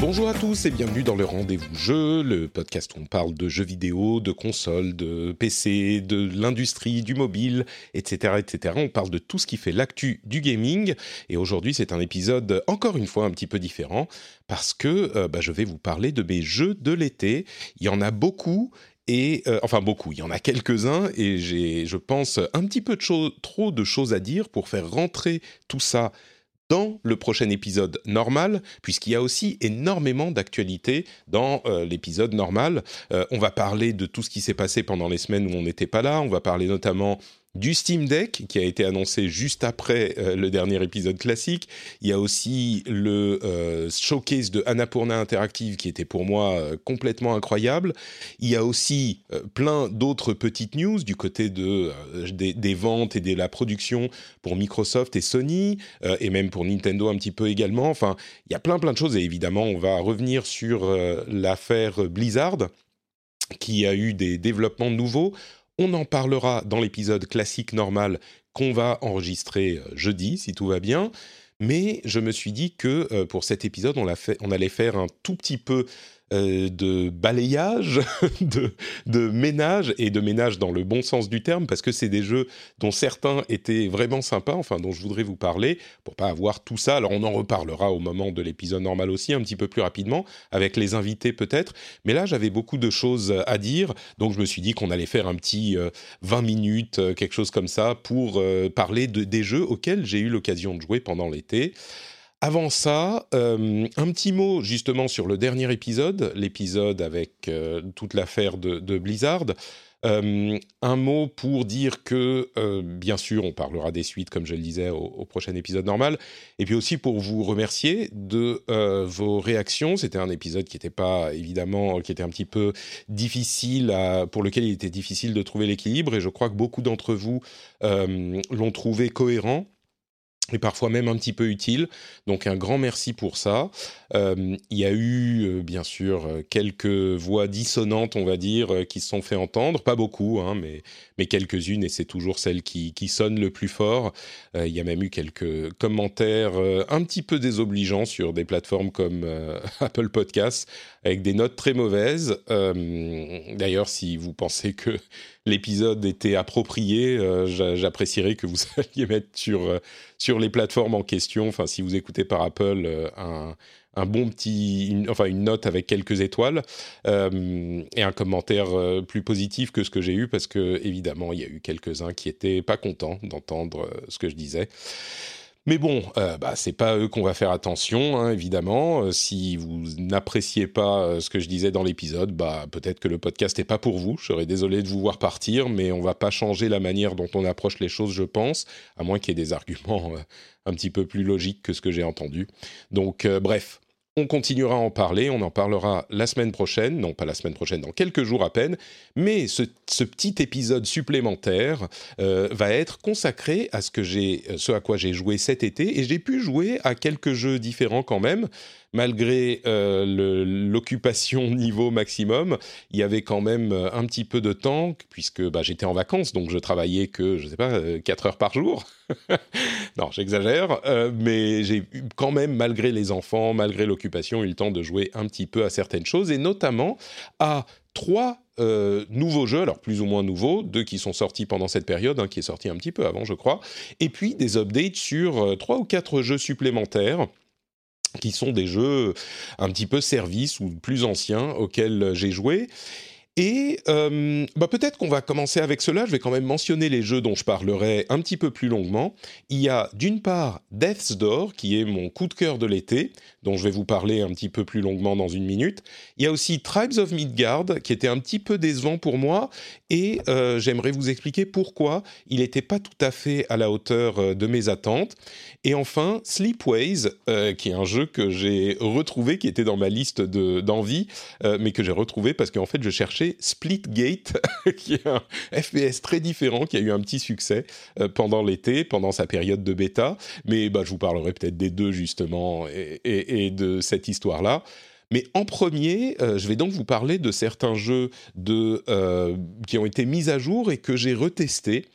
Bonjour à tous et bienvenue dans le Rendez-vous Jeu, le podcast où on parle de jeux vidéo, de consoles, de PC, de l'industrie, du mobile, etc., etc. On parle de tout ce qui fait l'actu du gaming. Et aujourd'hui, c'est un épisode encore une fois un petit peu différent parce que euh, bah, je vais vous parler de mes jeux de l'été. Il y en a beaucoup et euh, enfin beaucoup, il y en a quelques-uns et j'ai, je pense, un petit peu de trop de choses à dire pour faire rentrer tout ça dans le prochain épisode normal, puisqu'il y a aussi énormément d'actualités dans euh, l'épisode normal. Euh, on va parler de tout ce qui s'est passé pendant les semaines où on n'était pas là. On va parler notamment du Steam Deck qui a été annoncé juste après euh, le dernier épisode classique. Il y a aussi le euh, showcase de Annapurna Interactive qui était pour moi euh, complètement incroyable. Il y a aussi plein d'autres petites news du côté de, des, des, ventes et de la production pour Microsoft et Sony et même pour Nintendo un petit peu également. Enfin, il y a plein plein de choses et évidemment on va revenir sur l'affaire Blizzard qui a eu des développements nouveaux. On en parlera dans l'épisode classique normal qu'on va enregistrer euh, jeudi, si tout va bien. Mais je me suis dit que euh, pour cet épisode, on, allait faire un tout petit peu euh, de balayage, de, de, ménage, et de ménage dans le bon sens du terme, parce que c'est des jeux dont certains étaient vraiment sympas, enfin dont je voudrais vous parler, pour pas avoir tout ça. Alors on en reparlera au moment de l'épisode normal aussi, un petit peu plus rapidement, avec les invités peut-être. Mais là, j'avais beaucoup de choses à dire, donc je me suis dit qu'on allait faire un petit 20 euh, minutes, euh, quelque chose comme ça, pour parler de, des jeux auxquels j'ai eu l'occasion de jouer pendant l'été. Avant ça, euh, un petit mot justement sur le dernier épisode, l'épisode avec euh, toute l'affaire de, Blizzard. Euh, un mot pour dire que, bien sûr, on parlera des suites, comme je le disais, au, prochain épisode normal. Et puis aussi pour vous remercier de vos réactions. C'était un épisode qui n'était pas, évidemment, qui était un petit peu difficile, pour lequel il était difficile de trouver l'équilibre. Et je crois que beaucoup d'entre vous l'ont trouvé cohérent et parfois même un petit peu utile. Donc un grand merci pour ça. Euh, il y a eu euh, bien sûr quelques voix dissonantes, on va dire, euh, qui se sont fait entendre, pas beaucoup, hein, mais, quelques-unes, et c'est toujours celle qui, qui sonne le plus fort. Euh, il y a même eu quelques commentaires euh, un petit peu désobligeants sur des plateformes comme euh, Apple Podcasts, avec des notes très mauvaises. D'ailleurs, si vous pensez que l'épisode était approprié, j'apprécierais que vous alliez mettre sur, sur les plateformes en question, enfin si vous écoutez par Apple, un un bon petit, une, enfin une note avec quelques étoiles euh, et un commentaire euh, plus positif que ce que j'ai eu parce que évidemment il y a eu quelques uns qui étaient pas contents d'entendre euh, ce que je disais. Mais bon, euh, bah, c'est pas eux qu'on va faire attention, hein, évidemment. Euh, si vous n'appréciez pas euh, ce que je disais dans l'épisode, bah, peut-être que le podcast n'est pas pour vous. Je serais désolé de vous voir partir, mais on va pas changer la manière dont on approche les choses, je pense, à moins qu'il y ait des arguments un petit peu plus logiques que ce que j'ai entendu. Donc, bref. On continuera à en parler, on en parlera la semaine prochaine, non pas la semaine prochaine, dans quelques jours à peine, mais ce, petit épisode supplémentaire euh, va être consacré à ce, que j'ai, ce à quoi j'ai joué cet été, et j'ai pu jouer à quelques jeux différents quand même, malgré euh, l'occupation niveau maximum, il y avait quand même euh, un petit peu de temps, puisque bah, j'étais en vacances, donc je travaillais que, je sais pas, euh, 4 heures par jour. non, j'exagère, euh, mais j'ai quand même, malgré les enfants, malgré l'occupation, eu le temps de jouer un petit peu à certaines choses, et notamment à trois euh, nouveaux jeux, alors plus ou moins nouveaux, deux qui sont sortis pendant cette période, un qui est sorti un petit peu avant, je crois, et puis des updates sur euh, trois ou quatre jeux supplémentaires qui sont des jeux un petit peu services ou plus anciens auxquels j'ai joué. Et euh, bah peut-être qu'on va commencer avec cela. Je vais quand même mentionner les jeux dont je parlerai un petit peu plus longuement. Il y a d'une part Death's Door, qui est mon coup de cœur de l'été, dont je vais vous parler un petit peu plus longuement dans une minute. Il y a aussi Tribes of Midgard, qui était un petit peu décevant pour moi. et euh, j'aimerais vous expliquer pourquoi il n'était pas tout à fait à la hauteur euh, de mes attentes. Et enfin, Sleepways, euh, qui est un jeu que j'ai retrouvé, qui était dans ma liste d'envie, mais que j'ai retrouvé parce qu'en fait je cherchais Splitgate, qui est un FPS très différent, qui a eu un petit succès pendant l'été, pendant sa période de bêta. Mais bah, je vous parlerai peut-être des deux justement et de cette histoire-là. Mais en premier, euh, je vais donc vous parler de certains jeux de, euh, qui ont été mis à jour et que j'ai retestés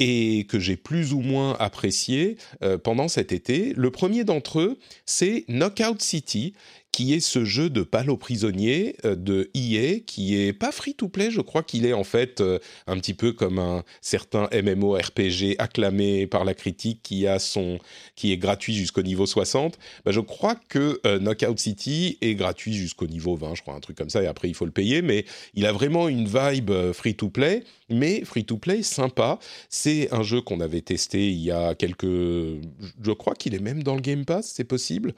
et que j'ai plus ou moins apprécié euh, pendant cet été. Le premier d'entre eux, c'est Knockout City, qui est ce jeu de balle aux prisonniers euh, de EA, qui est pas free-to-play, je crois qu'il est en fait euh, un petit peu comme un certain MMORPG acclamé par la critique qui, a son, qui est gratuit jusqu'au niveau 60. Bah, je crois que euh, Knockout City est gratuit jusqu'au niveau 20, je crois, un truc comme ça, et après il faut le payer, mais il a vraiment une vibe free-to-play, mais free-to-play sympa. C'est un jeu qu'on avait testé il y a quelques... Je crois qu'il est même dans le Game Pass, c'est possible.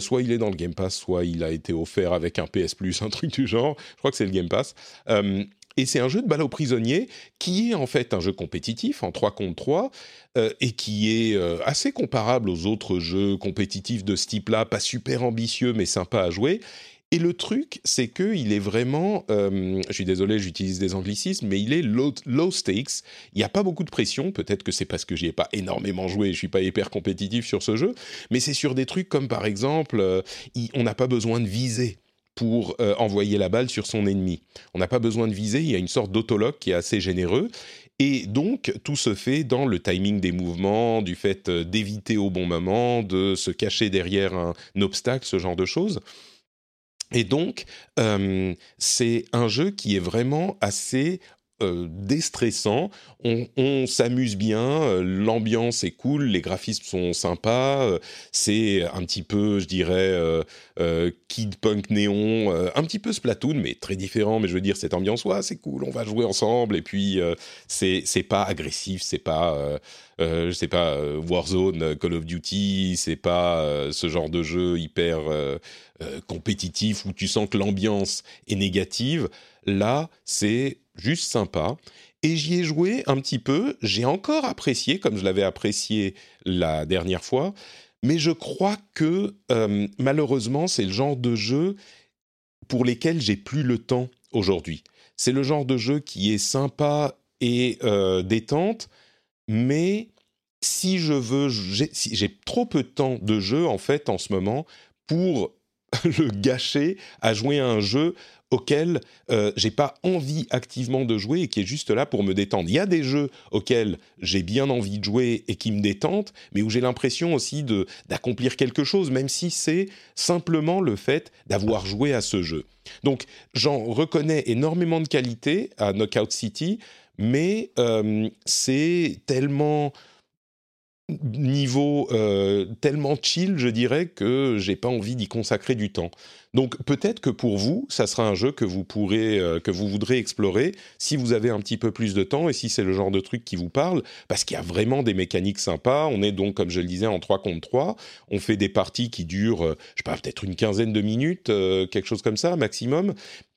soit il est dans le Game Pass, soit il a été offert avec un PS Plus, un truc du genre. Je crois que c'est le Game Pass. Euh, et c'est un jeu de balle aux prisonniers qui est en fait un jeu compétitif en 3 contre 3 euh, et qui est euh, assez comparable aux autres jeux compétitifs de ce type-là, pas super ambitieux mais sympa à jouer. Et le truc, c'est qu'il est vraiment, euh, je suis désolé, j'utilise des anglicismes, mais il est low, stakes. Il n'y a pas beaucoup de pression. Peut-être que c'est parce que j'y ai pas énormément joué, je suis pas hyper compétitif sur ce jeu. Mais c'est sur des trucs comme par exemple, euh, on n'a pas besoin de viser pour euh, envoyer la balle sur son ennemi. On n'a pas besoin de viser. Il y a une sorte d'autologue qui est assez généreux. Et donc, tout se fait dans le timing des mouvements, du fait d'éviter au bon moment, de se cacher derrière un obstacle, ce genre de choses. Et donc, euh, c'est un jeu qui est vraiment assez euh, déstressant. On, s'amuse bien, euh, l'ambiance est cool, les graphismes sont sympas. c'est un petit peu, je dirais, kid punk néon, un petit peu Splatoon, mais très différent. Mais je veux dire, cette ambiance, ouais, c'est cool, on va jouer ensemble. Et puis, c'est pas agressif, c'est pas euh, je sais pas, euh, Warzone, euh, Call of Duty, c'est pas ce genre de jeu hyper compétitif où tu sens que l'ambiance est négative. Là, c'est juste sympa. Et j'y ai joué un petit peu. J'ai encore apprécié, comme je l'avais apprécié la dernière fois. Mais je crois que malheureusement, c'est le genre de jeu pour lesquels j'ai plus le temps aujourd'hui. C'est le genre de jeu qui est sympa et détente, mais si je veux, j'ai trop peu de temps de jeu en fait en ce moment pour le gâcher à jouer à un jeu auquel euh, j'ai pas envie activement de jouer et qui est juste là pour me détendre. Il y a des jeux auxquels j'ai bien envie de jouer et qui me détendent, mais où j'ai l'impression aussi de d'accomplir quelque chose, même si c'est simplement le fait d'avoir joué à ce jeu. Donc j'en reconnais énormément de qualité à Knockout City, mais euh, c'est tellement niveau euh, tellement chill, je dirais, que j'ai pas envie d'y consacrer du temps. Donc peut-être que pour vous, ça sera un jeu que vous pourrez, euh, que vous voudrez explorer si vous avez un petit peu plus de temps et si c'est le genre de truc qui vous parle, parce qu'il y a vraiment des mécaniques sympas. On est donc, comme je le disais, en 3 contre 3. On fait des parties qui durent, euh, je sais pas, peut-être une quinzaine de minutes, quelque chose comme ça, maximum.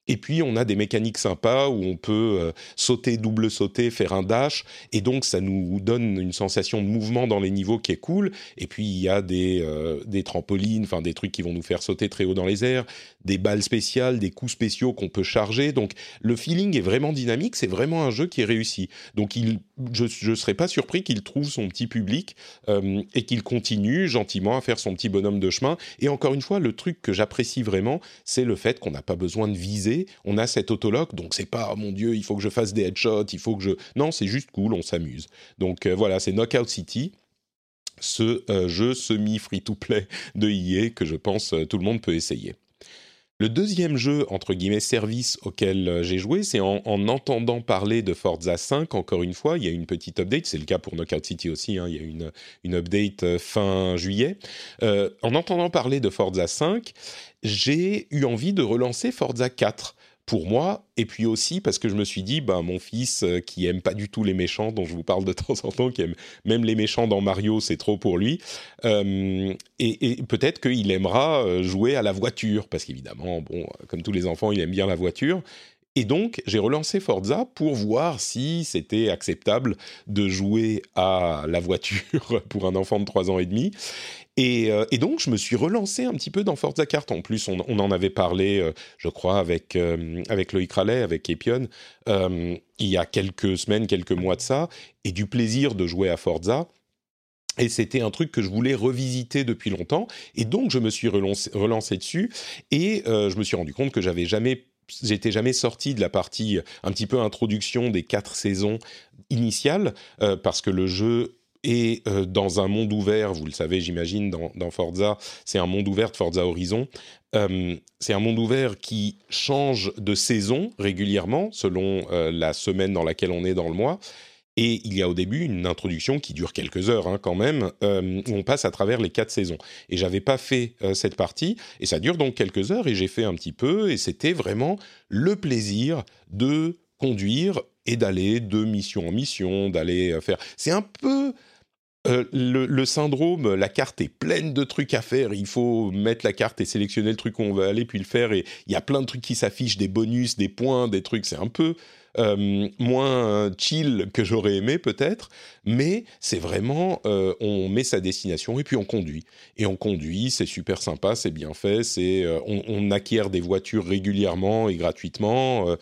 Et puis on a des mécaniques sympas où on peut euh, sauter, double sauter, faire un dash, et donc ça nous donne une sensation de mouvement dans les niveaux qui est cool. Et puis il y a des, euh, des trampolines, enfin des trucs qui vont nous faire sauter très haut dans les airs, des balles spéciales, des coups spéciaux qu'on peut charger. Donc le feeling est vraiment dynamique, c'est vraiment un jeu qui est réussi. Donc je ne serais pas surpris qu'il trouve son petit public euh, et qu'il continue gentiment à faire son petit bonhomme de chemin. Et encore une fois, le truc que j'apprécie vraiment, c'est le fait qu'on n'a pas besoin de viser. On a cet autolock, donc c'est pas oh mon dieu, il faut que je fasse des headshots, il faut que je. Non, c'est juste cool, on s'amuse. Donc euh, voilà, c'est Knockout City ce euh, jeu semi free-to-play de EA que je pense tout le monde peut essayer. Le deuxième jeu, entre guillemets, service auquel euh, j'ai joué, c'est en, entendant parler de Forza 5, encore une fois, il y a une petite update, c'est le cas pour Knockout City aussi, hein, il y a une, une update euh, fin juillet. Euh, en entendant parler de Forza 5, j'ai eu envie de relancer Forza 4 pour moi, et puis aussi parce que je me suis dit, ben, mon fils euh, qui aime pas du tout les méchants, dont je vous parle de temps en temps, qui aime même les méchants dans Mario, c'est trop pour lui, euh, et, peut-être qu'il aimera euh, jouer à la voiture, parce qu'évidemment, bon, comme tous les enfants, il aime bien la voiture, Et donc, j'ai relancé Forza pour voir si c'était acceptable de jouer à la voiture pour un enfant de 3 ans et demi. Euh, et, donc, je me suis relancé un petit peu dans Forza Kart. En plus, on, en avait parlé, euh, je crois, avec, euh, avec Loïc Rallet, avec Epion, il y a quelques semaines, quelques mois de ça, et du plaisir de jouer à Forza. Et c'était un truc que je voulais revisiter depuis longtemps. Et donc, je me suis relancé, dessus. Et je me suis rendu compte que j'avais jamais j'étais jamais sorti de la partie un petit peu introduction des quatre saisons initiales parce que le jeu et euh, dans un monde ouvert, vous le savez, j'imagine, dans, Forza, c'est un monde ouvert Forza Horizon. Euh, c'est un monde ouvert qui change de saison régulièrement selon euh, la semaine dans laquelle on est dans le mois. Et il y a au début une introduction qui dure quelques heures hein, quand même, où on passe à travers les quatre saisons. Et j'avais pas fait cette partie, et ça dure donc quelques heures, et j'ai fait un petit peu, et c'était vraiment le plaisir de conduire et d'aller de mission en mission, d'aller faire. C'est un peu euh, le, syndrome, la carte est pleine de trucs à faire. Il faut mettre la carte et sélectionner le truc où on veut aller, puis le faire. Et il y a plein de trucs qui s'affichent, des bonus, des points, des trucs. C'est un peu euh, moins chill que j'aurais aimé peut-être, mais c'est vraiment, euh, on met sa destination et puis on conduit. Et on conduit, c'est super sympa, c'est bien fait. C'est, on, acquiert des voitures régulièrement et gratuitement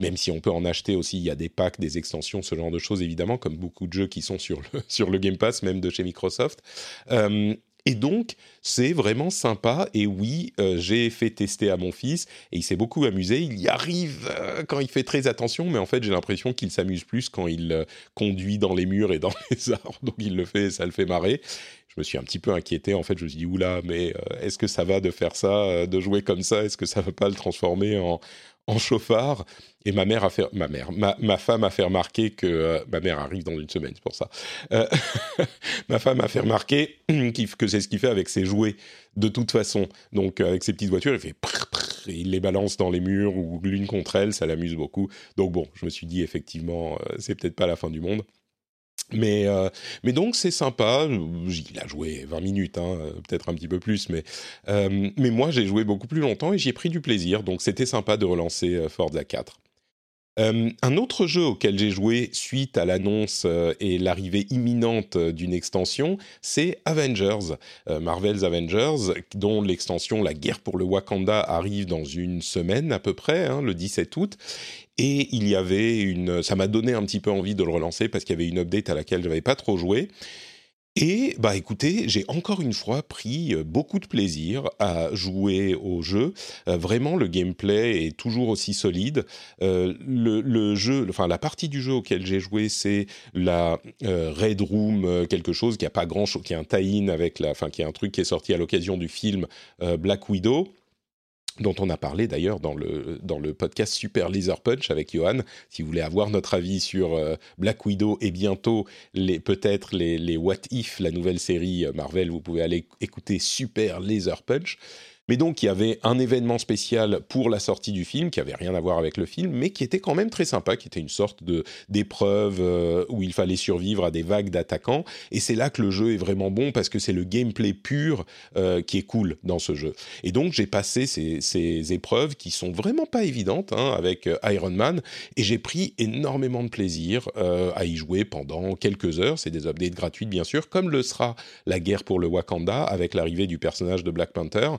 même si on peut en acheter aussi, il y a des packs, des extensions, ce genre de choses évidemment, comme beaucoup de jeux qui sont sur le, sur le Game Pass, même de chez Microsoft. Euh, et donc, c'est vraiment sympa. Et oui, euh, j'ai fait tester à mon fils et il s'est beaucoup amusé. Il y arrive euh, quand il fait très attention, mais en fait, j'ai l'impression qu'il s'amuse plus quand il conduit dans les murs et dans les arbres. Donc, il le fait, ça le fait marrer. Je me suis un petit peu inquiété. En fait, je me suis dit, oula, mais est-ce que ça va de faire ça, de jouer comme ça? Est-ce que ça va pas le transformer en, en chauffard. Et ma mère a fait, ma mère, ma, femme a fait remarquer que euh, ma mère arrive dans une semaine, c'est pour ça. Euh, ma femme a fait remarquer que c'est ce qu'il fait avec ses jouets de toute façon. Donc euh, avec ses petites voitures, il fait et il les balance dans les murs ou l'une contre elle, ça l'amuse beaucoup. Donc bon, je me suis dit effectivement, c'est peut-être pas la fin du monde. Mais, euh, mais donc c'est sympa. Il a joué 20 minutes, hein, peut-être un petit peu plus, mais, euh, mais moi j'ai joué beaucoup plus longtemps et j'y ai pris du plaisir. Donc c'était sympa de relancer euh, Forza 4. Euh, un autre jeu auquel j'ai joué suite à l'annonce euh, et l'arrivée imminente d'une extension, c'est Avengers, euh, Marvel's Avengers, dont l'extension La guerre pour le Wakanda arrive dans une semaine à peu près, hein, le 17 août. Et il y avait une, ça m'a donné un petit peu envie de le relancer parce qu'il y avait une update à laquelle je n'avais pas trop joué. Et bah écoutez, j'ai encore une fois pris euh, beaucoup de plaisir à jouer au jeu. Euh, vraiment, le gameplay est toujours aussi solide. Euh, le, jeu, enfin la partie du jeu auquel j'ai joué, c'est la Red Room, quelque chose qui a pas grand chose, qui est un tie-in avec la, enfin qui est un truc qui est sorti à l'occasion du film Black Widow dont on a parlé d'ailleurs dans le, dans le podcast Super Laser Punch avec Johan. Si vous voulez avoir notre avis sur euh, Black Widow et bientôt les, peut-être les, What If, la nouvelle série euh, Marvel, vous pouvez aller écouter Super Laser Punch. Mais donc, il y avait un événement spécial pour la sortie du film, qui avait rien à voir avec le film, mais qui était quand même très sympa, qui était une sorte de d'épreuve euh, où il fallait survivre à des vagues d'attaquants. Et c'est là que le jeu est vraiment bon, parce que c'est le gameplay pur euh, qui est cool dans ce jeu. Et donc, j'ai passé ces, ces, épreuves qui sont vraiment pas évidentes hein, avec euh, Iron Man, et j'ai pris énormément de plaisir à y jouer pendant quelques heures. C'est des updates gratuites, bien sûr, comme le sera la guerre pour le Wakanda avec l'arrivée du personnage de Black Panther.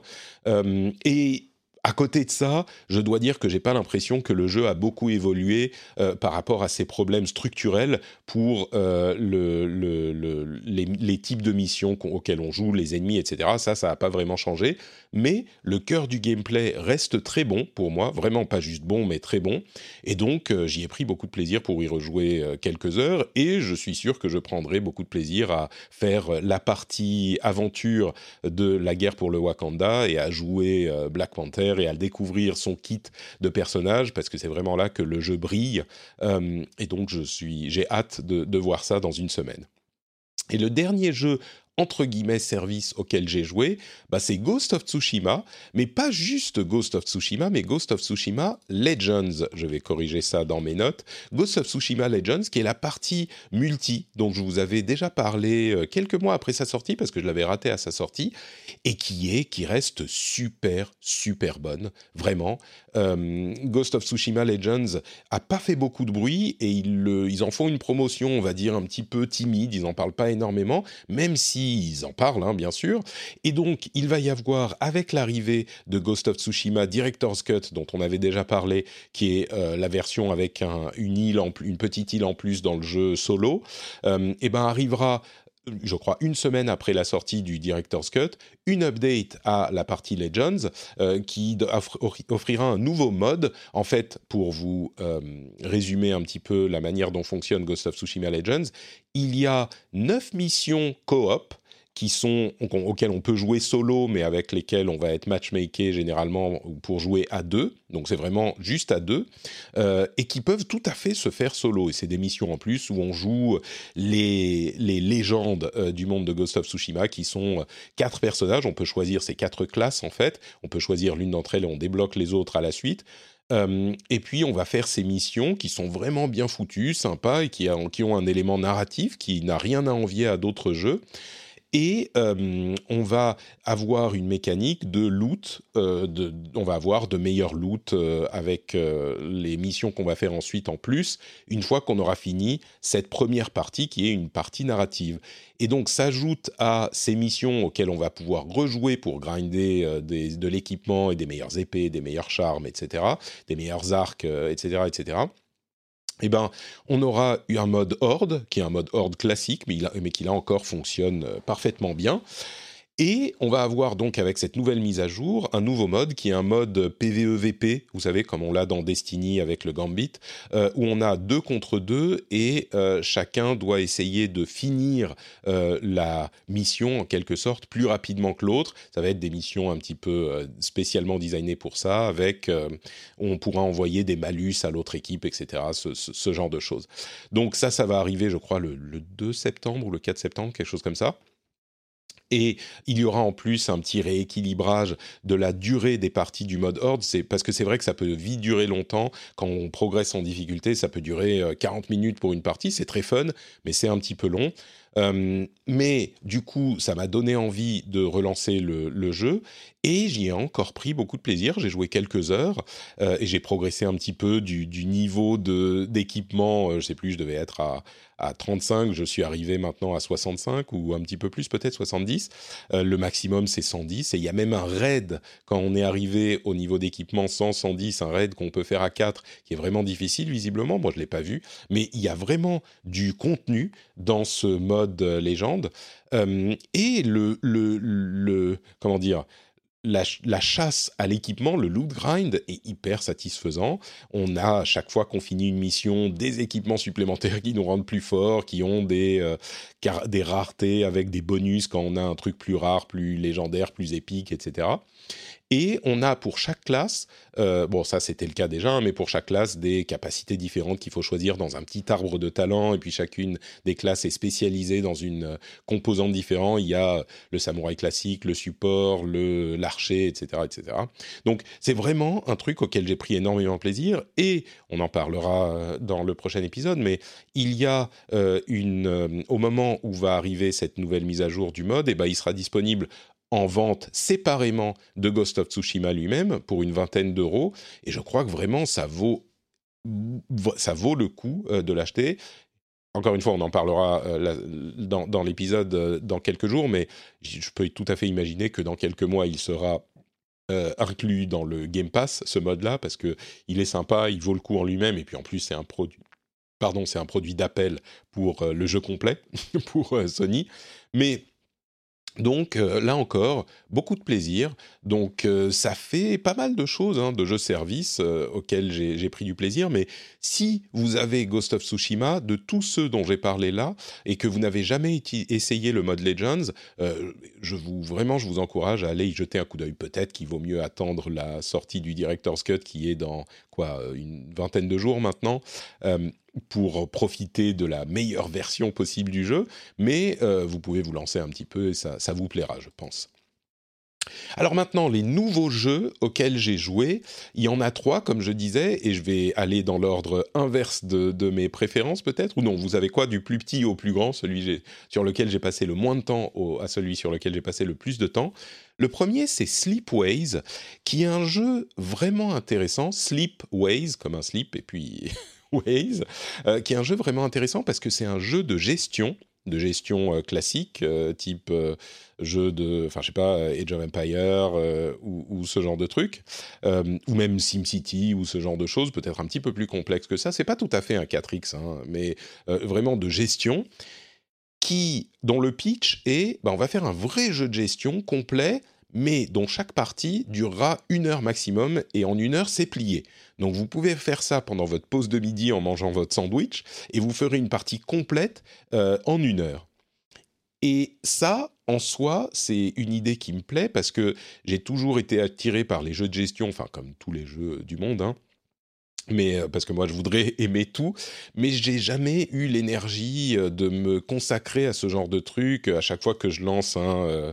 Euh, et à côté de ça, je dois dire que j'ai pas l'impression que le jeu a beaucoup évolué euh, par rapport à ses problèmes structurels pour euh, le, le, les, types de missions auxquelles on joue, les ennemis, etc. Ça, ça n'a pas vraiment changé. Mais le cœur du gameplay reste très bon pour moi, vraiment pas juste bon, mais très bon. Et donc, euh, j'y ai pris beaucoup de plaisir pour y rejouer quelques heures. Et je suis sûr que je prendrai beaucoup de plaisir à faire la partie aventure de la guerre pour le Wakanda et à jouer Black Panther et à découvrir son kit de personnages parce que c'est vraiment là que le jeu brille. Euh, et donc je suis, j'ai hâte de, voir ça dans une semaine. Et le dernier jeu entre guillemets service auquel j'ai joué, bah, c'est Ghost of Tsushima, mais pas juste Ghost of Tsushima, mais Ghost of Tsushima Legends. Je vais corriger ça dans mes notes. Ghost of Tsushima Legends, qui est la partie multi dont je vous avais déjà parlé euh, quelques mois après sa sortie, parce que je l'avais raté à sa sortie, et qui est, qui reste super, super bonne, vraiment. Euh, Ghost of Tsushima Legends a pas fait beaucoup de bruit et ils, en font une promotion, on va dire, un petit peu timide. Ils n'en parlent pas énormément, même s'ils en parlent, hein, bien sûr. Et donc, il va y avoir, avec l'arrivée de Ghost of Tsushima Director's Cut, dont on avait déjà parlé, qui est euh, la version avec un, une île, une petite île en plus dans le jeu solo, euh, et eh ben arrivera je crois, une semaine après la sortie du Director's Cut, une update à la partie Legends euh, qui offrira un nouveau mode. En fait, pour vous euh, résumer un petit peu la manière dont fonctionne Ghost of Tsushima Legends, il y a neuf missions coop qui sont auxquels on peut jouer solo, mais avec lesquels on va être matchmaké généralement pour jouer à deux. Donc c'est vraiment juste à deux euh, et qui peuvent tout à fait se faire solo. Et c'est des missions en plus où on joue les les légendes euh, du monde de Ghost of Tsushima, qui sont euh, quatre personnages. On peut choisir ces quatre classes en fait. On peut choisir l'une d'entre elles et on débloque les autres à la suite. et puis on va faire ces missions qui sont vraiment bien foutues, sympas et qui, qui ont un élément narratif qui n'a rien à envier à d'autres jeux et euh, on va avoir une mécanique de loot, euh, on va avoir de meilleurs loot euh, avec les missions qu'on va faire ensuite en plus, une fois qu'on aura fini cette première partie qui est une partie narrative. Et donc s'ajoute à ces missions auxquelles on va pouvoir rejouer pour grinder de l'équipement et des meilleures épées, des meilleurs charmes, etc., des meilleurs arcs, etc., etc., eh ben, on aura eu un mode horde, qui est un mode horde classique, mais, mais qui là encore fonctionne euh, parfaitement bien. Et on va avoir donc avec cette nouvelle mise à jour un nouveau mode qui est un mode PVEVP, vous savez comme on l'a dans Destiny avec le Gambit, euh, où on a deux contre deux et euh, chacun doit essayer de finir euh, la mission en quelque sorte plus rapidement que l'autre. Ça va être des missions un petit peu spécialement designées pour ça, avec on pourra envoyer des malus à l'autre équipe, etc. Ce, genre de choses. Donc ça, ça va arriver, je crois, le 2 septembre ou le 4 septembre, quelque chose comme ça. Et il y aura en plus un petit rééquilibrage de la durée des parties du mode Horde. Parce que c'est vrai que ça peut vite durer longtemps quand on progresse en difficulté. Ça peut durer 40 euh, minutes pour une partie. C'est très fun, mais c'est un petit peu long. Euh, mais du coup, ça m'a donné envie de relancer le, jeu et j'y ai encore pris beaucoup de plaisir. J'ai joué quelques heures euh, et j'ai progressé un petit peu du, du niveau d'équipement. je sais plus, je devais être à à 35, je suis arrivé maintenant à 65 ou un petit peu plus, peut-être 70. Euh, le maximum, c'est 110. Et il y a même un raid quand on est arrivé au niveau d'équipement 100, 110, un raid qu'on peut faire à 4 qui est vraiment difficile, visiblement. Moi, je ne l'ai pas vu. Mais il y a vraiment du contenu dans ce mode euh, légende. Et le, le, le, comment dire, la, chasse à l'équipement, le loot grind, est hyper satisfaisant. On a, à chaque fois qu'on finit une mission, des équipements supplémentaires qui nous rendent plus forts, qui ont des, euh, des raretés avec des bonus quand on a un truc plus rare, plus légendaire, plus épique, etc. Et on a pour chaque classe, euh, bon ça c'était le cas déjà, hein, mais pour chaque classe des capacités différentes qu'il faut choisir dans un petit arbre de talent, et puis chacune des classes est spécialisée dans une euh, composante différente. Il y a le samouraï classique, le support, le l'archer, etc., etc. Donc c'est vraiment un truc auquel j'ai pris énormément plaisir, et on en parlera euh, dans le prochain épisode, mais il y a une, au moment où va arriver cette nouvelle mise à jour du mode, et eh ben il sera disponible en vente séparément de Ghost of Tsushima lui-même pour une vingtaine d'euros. Et je crois que vraiment ça vaut, ça vaut le coup euh, de l'acheter. Encore une fois, on en parlera euh, dans, l'épisode euh, dans quelques jours, mais je peux tout à fait imaginer que dans quelques mois, il sera inclus dans le Game Pass, ce mode-là, parce que il est sympa, il vaut le coup en lui-même, et puis en plus, c'est un produit. Pardon, c'est un produit d'appel pour le jeu complet, pour Sony. Mais donc euh, là encore, beaucoup de plaisir. Donc euh, ça fait pas mal de choses, hein, de jeux services euh, auxquels j'ai pris du plaisir. Mais si vous avez Ghost of Tsushima, de tous ceux dont j'ai parlé là, et que vous n'avez jamais essayé le mode Legends, je vous vraiment je vous encourage à aller y jeter un coup d'œil. Peut-être qu'il vaut mieux attendre la sortie du Director's Cut qui est dans quoi une vingtaine de jours maintenant pour profiter de la meilleure version possible du jeu, mais euh, vous pouvez vous lancer un petit peu et ça, vous plaira, je pense. Alors maintenant, les nouveaux jeux auxquels j'ai joué, il y en a trois, comme je disais, et je vais aller dans l'ordre inverse de, mes préférences peut-être, ou non, vous avez quoi du plus petit au plus grand, celui sur lequel j'ai passé le moins de temps à celui sur lequel j'ai passé le plus de temps? Le premier, c'est Sleepways, qui est un jeu vraiment intéressant, Sleepways, comme un sleep, et puis Euh, qui est un jeu vraiment intéressant parce que c'est un jeu de gestion de gestion euh, classique, euh, type jeu de, enfin je sais pas, Age of Empire ou, ce genre de truc, ou même SimCity ou ce genre de choses, peut-être un petit peu plus complexe que ça. C'est pas tout à fait un 4X, hein, mais vraiment de gestion, qui, dont le pitch est, bah, on va faire un vrai jeu de gestion complet mais dont chaque partie durera une heure maximum, et en une heure, c'est plié. Donc vous pouvez faire ça pendant votre pause de midi en mangeant votre sandwich, et vous ferez une partie complète euh, en une heure. Et ça, en soi, c'est une idée qui me plaît, parce que j'ai toujours été attiré par les jeux de gestion, enfin comme tous les jeux du monde, hein, mais euh, parce que moi je voudrais aimer tout, mais j'ai jamais eu l'énergie euh, de me consacrer à ce genre de truc à chaque fois que je lance un euh,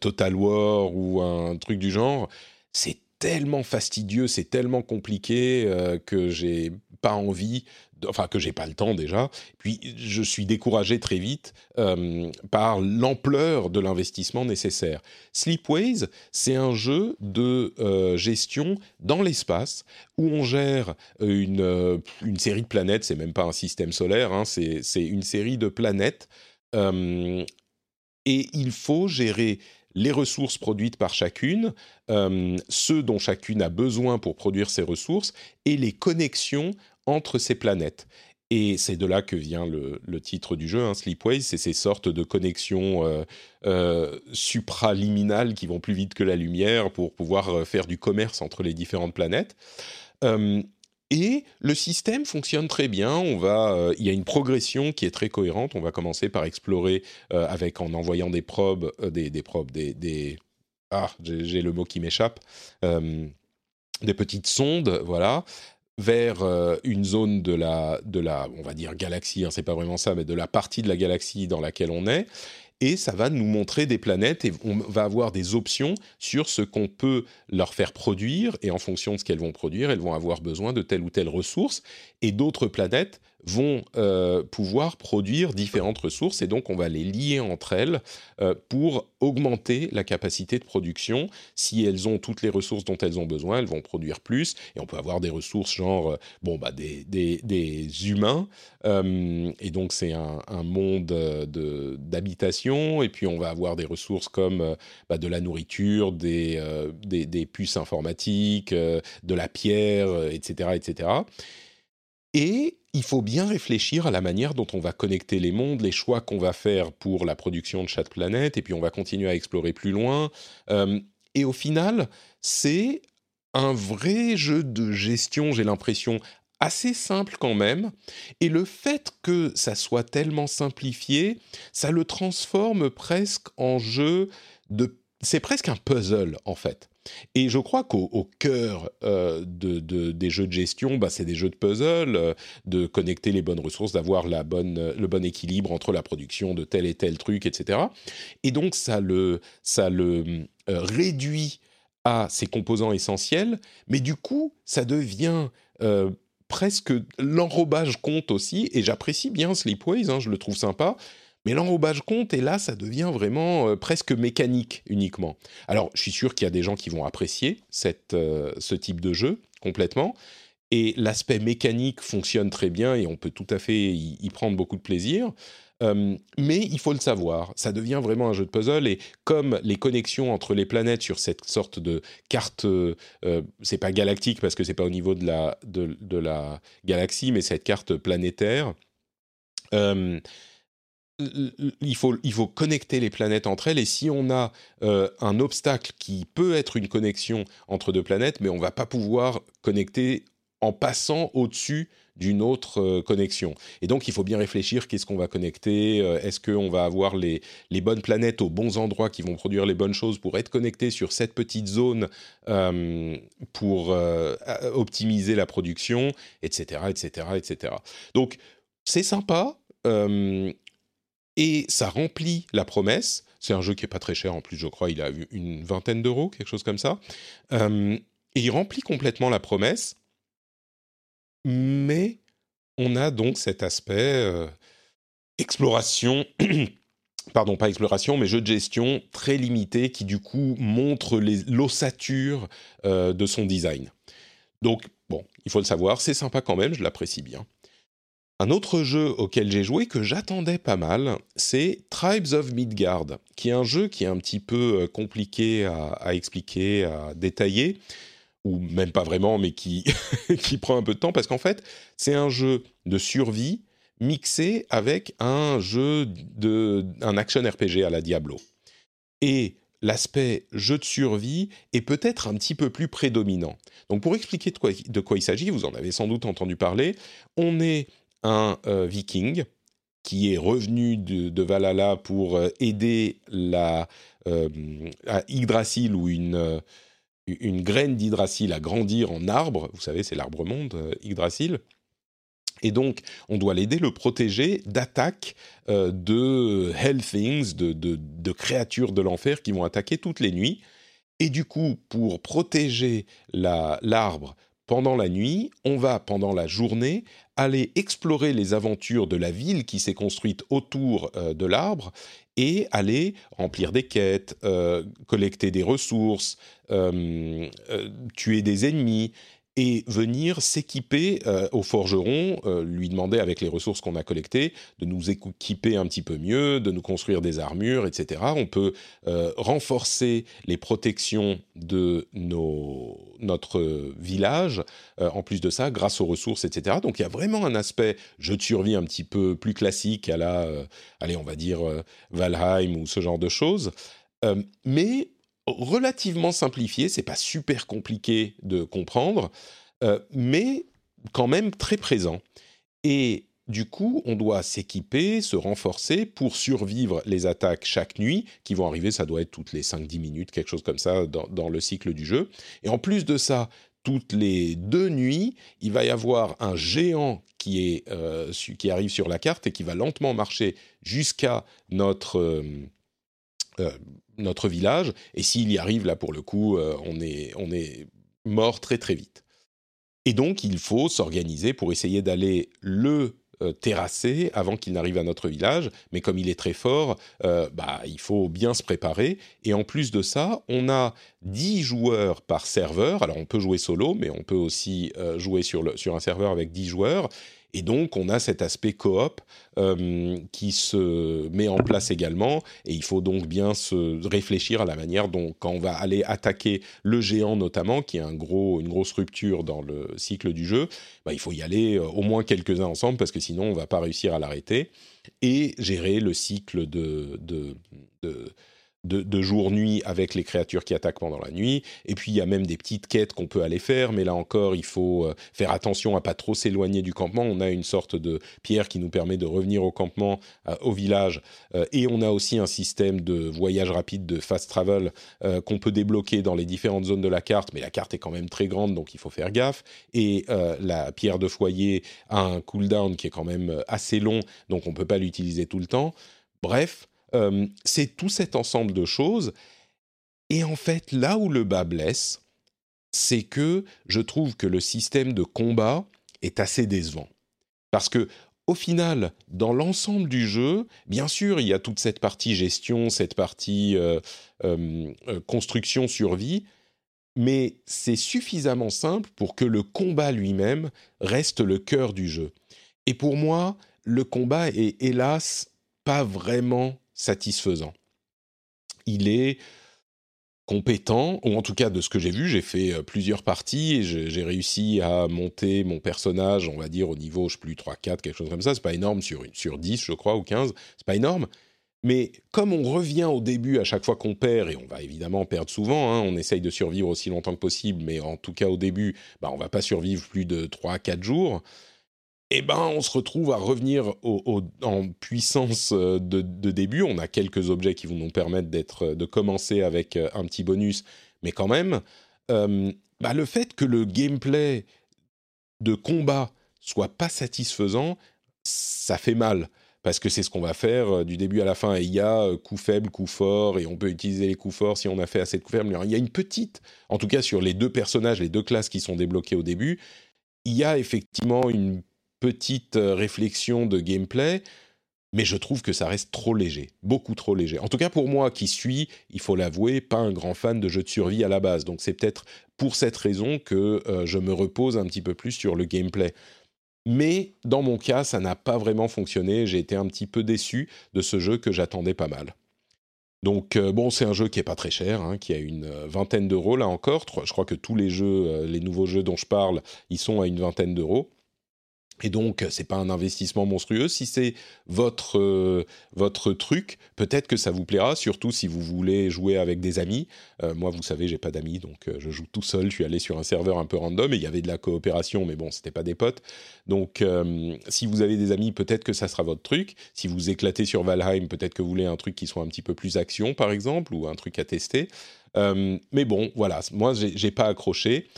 Total War ou un truc du genre. C'est tellement fastidieux, c'est tellement compliqué que j'ai pas envie enfin que j'ai pas le temps déjà. Puis je suis découragé très vite euh, par l'ampleur de l'investissement nécessaire. Sleepways, c'est un jeu de euh, gestion dans l'espace où on gère une, euh, une série de planètes. C'est même pas un système solaire, hein, c'est une série de planètes. et il faut gérer les ressources produites par chacune, ceux dont chacune a besoin pour produire ces ressources, et les connexions entre ces planètes. Et c'est de là que vient le, titre du jeu, hein, Sleepways, c'est ces sortes de connexions euh, euh, supraliminales qui vont plus vite que la lumière pour pouvoir euh, faire du commerce entre les différentes planètes. Et le système fonctionne très bien. On va, il y a une progression qui est très cohérente. On va commencer par explorer avec en envoyant des probes, des, des, probes, des, ah, j'ai le mot qui m'échappe, des petites sondes, voilà vers euh, une zone de la, de la, on va dire galaxie, hein, c'est pas vraiment ça, mais de la partie de la galaxie dans laquelle on est, et ça va nous montrer des planètes et on va avoir des options sur ce qu'on peut leur faire produire et en fonction de ce qu'elles vont produire, elles vont avoir besoin de telle ou telle ressource. Et d'autres planètes vont euh, pouvoir produire différentes ressources et donc on va les lier entre elles euh, pour augmenter la capacité de production. Si elles ont toutes les ressources dont elles ont besoin, elles vont produire plus et on peut avoir des ressources genre euh, bon bah des, des, des humains et donc c'est un, un, monde d'habitation et puis on va avoir des ressources comme bah, de la nourriture, des, des, des puces informatiques, de la pierre, etc., etc. Et il faut bien réfléchir à la manière dont on va connecter les mondes, les choix qu'on va faire pour la production de chaque planète, et puis on va continuer à explorer plus loin. Euh, et au final, c'est un vrai jeu de gestion, j'ai l'impression, assez simple quand même. Et le fait que ça soit tellement simplifié, ça le transforme presque en jeu de... C'est presque un puzzle en fait. Et je crois qu'au cœur euh, de, des jeux de gestion, bah, c'est des jeux de puzzle, euh, de connecter les bonnes ressources, d'avoir la bonne, le bon équilibre entre la production de tel et tel truc, etc. Et donc ça le, ça le euh, réduit à ses composants essentiels, mais du coup, ça devient presque l'enrobage compte aussi, et j'apprécie bien Sleepways, hein, je le trouve sympa, mais l'enrobage compte, et là, ça devient vraiment euh, presque mécanique uniquement. Alors, je suis sûr qu'il y a des gens qui vont apprécier euh, ce type de jeu complètement. Et l'aspect mécanique fonctionne très bien et on peut tout à fait y, prendre beaucoup de plaisir. Euh, mais il faut le savoir, ça devient vraiment un jeu de puzzle et comme les connexions entre les planètes sur cette sorte de carte, c'est pas galactique parce que c'est pas au niveau de la, de, de la galaxie, mais cette carte planétaire, il faut, il faut connecter les planètes entre elles et si on a euh, un obstacle qui peut être une connexion entre deux planètes, mais on va pas pouvoir connecter en passant au-dessus d'une autre euh, connexion. Et donc, il faut bien réfléchir qu'est-ce qu'on va connecter. Euh, est-ce qu'on va avoir les, les, bonnes planètes aux bons endroits qui vont produire les bonnes choses pour être connectés sur cette petite zone pour optimiser la production, etc., etc., etc. Donc, c'est sympa. Et ça remplit la promesse. C'est un jeu qui est pas très cher en plus, je crois. Il a une vingtaine d'euros, quelque chose comme ça. et il remplit complètement la promesse mais on a donc cet aspect euh, exploration, pardon, pas exploration, mais jeu de gestion très limité qui du coup montre l'ossature euh, de son design. Donc, bon, il faut le savoir, c'est sympa quand même, je l'apprécie bien. Un autre jeu auquel j'ai joué que j'attendais pas mal, c'est Tribes of Midgard, qui est un jeu qui est un petit peu euh, compliqué à expliquer, à détailler, ou même pas vraiment, mais qui, qui prend un peu de temps, parce qu'en fait, c'est un jeu de survie mixé avec un jeu de un action RPG à la Diablo. Et l'aspect jeu de survie est peut-être un petit peu plus prédominant. Donc pour expliquer de quoi, de quoi il s'agit, vous en avez sans doute entendu parler, on est un euh, viking qui est revenu de, Valhalla pour euh, aider la euh, Yggdrasil ou une une graine d'hydrasil à grandir en arbre, vous savez, c'est l'arbre monde, euh, Yggdrasil. Et donc, on doit l'aider, le protéger d'attaques euh, de hell things, de, de, créatures de l'enfer qui vont attaquer toutes les nuits. Et du coup, pour protéger l'arbre pendant la nuit, on va pendant la journée aller explorer les aventures de la ville qui s'est construite autour euh, de l'arbre et aller remplir des quêtes, euh, collecter des ressources, euh, tuer des ennemis et venir s'équiper au forgeron, lui demander avec les ressources qu'on a collectées de nous équiper un petit peu mieux, de nous construire des armures, etc. On peut renforcer les protections de nos, notre village, en plus de ça, grâce aux ressources, etc. Donc il y a vraiment un aspect jeu de survie un petit peu plus classique à la, allez, on va dire Valheim ou ce genre de choses, mais relativement simplifié, c'est pas super compliqué de comprendre, euh, mais quand même très présent. Et du coup, on doit s'équiper, se renforcer pour survivre les attaques chaque nuit, qui vont arriver, ça doit être toutes les 5-10 minutes, quelque chose comme ça, dans, le cycle du jeu. Et en plus de ça, toutes les deux nuits, il va y avoir un géant qui, est, euh, qui arrive sur la carte et qui va lentement marcher jusqu'à notre... Euh, notre village. Et s'il y arrive, là, pour le coup, euh, on, est, on est mort très très vite. Et donc, il faut s'organiser pour essayer d'aller le euh, terrasser avant qu'il n'arrive à notre village. Mais comme il est très fort, euh, bah, il faut bien se préparer. Et en plus de ça, on a 10 joueurs par serveur. Alors, on peut jouer solo, mais on peut aussi jouer sur, le, sur un serveur avec 10 joueurs. Et donc, on a cet aspect coop euh, qui se met en place également. Et il faut donc bien se réfléchir à la manière dont, quand on va aller attaquer le géant notamment, qui est un gros, une grosse rupture dans le cycle du jeu, bah, il faut y aller euh, au moins quelques-uns ensemble parce que sinon, on ne va pas réussir à l'arrêter. Et gérer le cycle de, de, de de, jour-nuit avec les créatures qui attaquent pendant la nuit. Et puis il y a même des petites quêtes qu'on peut aller faire, mais là encore il faut euh, faire attention à pas trop s'éloigner du campement. On a une sorte de pierre qui nous permet de revenir au campement, euh, au village, euh, et on a aussi un système de voyage rapide, de fast travel qu'on peut débloquer dans les différentes zones de la carte. Mais la carte est quand même très grande, donc il faut faire gaffe. Et la pierre de foyer a un cooldown qui est quand même assez long, donc on peut pas l'utiliser tout le temps. Bref, euh, c'est tout cet ensemble de choses. Et en fait, là où le bas blesse, c'est que je trouve que le système de combat est assez décevant. Parce que, au final, dans l'ensemble du jeu, bien sûr, il y a toute cette partie gestion, cette partie euh, euh, construction, survie, mais c'est suffisamment simple pour que le combat lui-même reste le cœur du jeu. Et pour moi, le combat est hélas pas vraiment satisfaisant. Il est compétent, ou en tout cas de ce que j'ai vu, j'ai fait euh, plusieurs parties et j'ai réussi à monter mon personnage, on va dire au niveau, je sais plus, 3, 4, quelque chose comme ça, c'est pas énorme sur, sur 10 je crois, ou 15, c'est pas énorme, Mais comme on revient au début à chaque fois qu'on perd, et on va évidemment perdre souvent, hein, on essaye de survivre aussi longtemps que possible, mais en tout cas au début, bah, on va pas survivre plus de 3-4 jours, eh ben on se retrouve à revenir en puissance euh, de, début. On a quelques objets qui vont nous permettre d'être, de commencer avec euh, un petit bonus, mais quand même, euh, bah, le fait que le gameplay de combat soit pas satisfaisant, ça fait mal parce que c'est ce qu'on va faire euh, du début à la fin. Et il y a euh, coup faible, coup fort, et on peut utiliser les coups forts si on a fait assez de coups faibles. Il y a une petite, en tout cas sur les deux personnages, les deux classes qui sont débloquées au début, il y a effectivement une petite euh, réflexion de gameplay, mais je trouve que ça reste trop léger, beaucoup trop léger. En tout cas pour moi qui suis, il faut l'avouer, pas un grand fan de jeux de survie à la base. Donc c'est peut-être pour cette raison que je me repose un petit peu plus sur le gameplay. Mais dans mon cas, ça n'a pas vraiment fonctionné. J'ai été un petit peu déçu de ce jeu que j'attendais pas mal. Donc euh, bon, c'est un jeu qui est pas très cher, hein, qui a une euh, vingtaine d'euros là encore. Je crois que tous les jeux, euh, les nouveaux jeux dont je parle, ils sont à une vingtaine d'euros. Et donc, c'est pas un investissement monstrueux. Si c'est votre, euh, votre truc, peut-être que ça vous plaira, surtout si vous voulez jouer avec des amis. Euh, moi, vous savez, j'ai pas d'amis, donc euh, je joue tout seul. Je suis allé sur un serveur un peu random et il y avait de la coopération, mais bon, c'était pas des potes. Donc, si vous avez des amis, peut-être que ça sera votre truc. Si vous éclatez sur Valheim, peut-être que vous voulez un truc qui soit un petit peu plus action, par exemple, ou un truc à tester. mais bon, voilà, moi, j'ai pas accroché.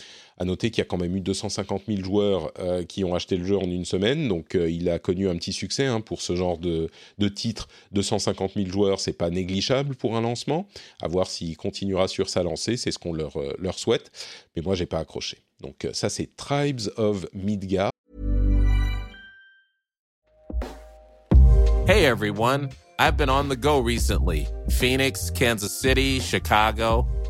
À noter qu'il y a quand même eu 250 000 joueurs euh, qui ont acheté le jeu en une semaine, donc euh, il a connu un petit succès hein, pour ce genre de, titre. 250 000 joueurs, c'est pas négligeable pour un lancement. À voir s'il continuera sur sa lancée, c'est ce qu'on leur, euh, leur souhaite. Mais moi, j'ai pas accroché. Donc ça, c'est Tribes of Midgard. Hey everyone, I've been on the go recently. Phoenix, Kansas City, Chicago.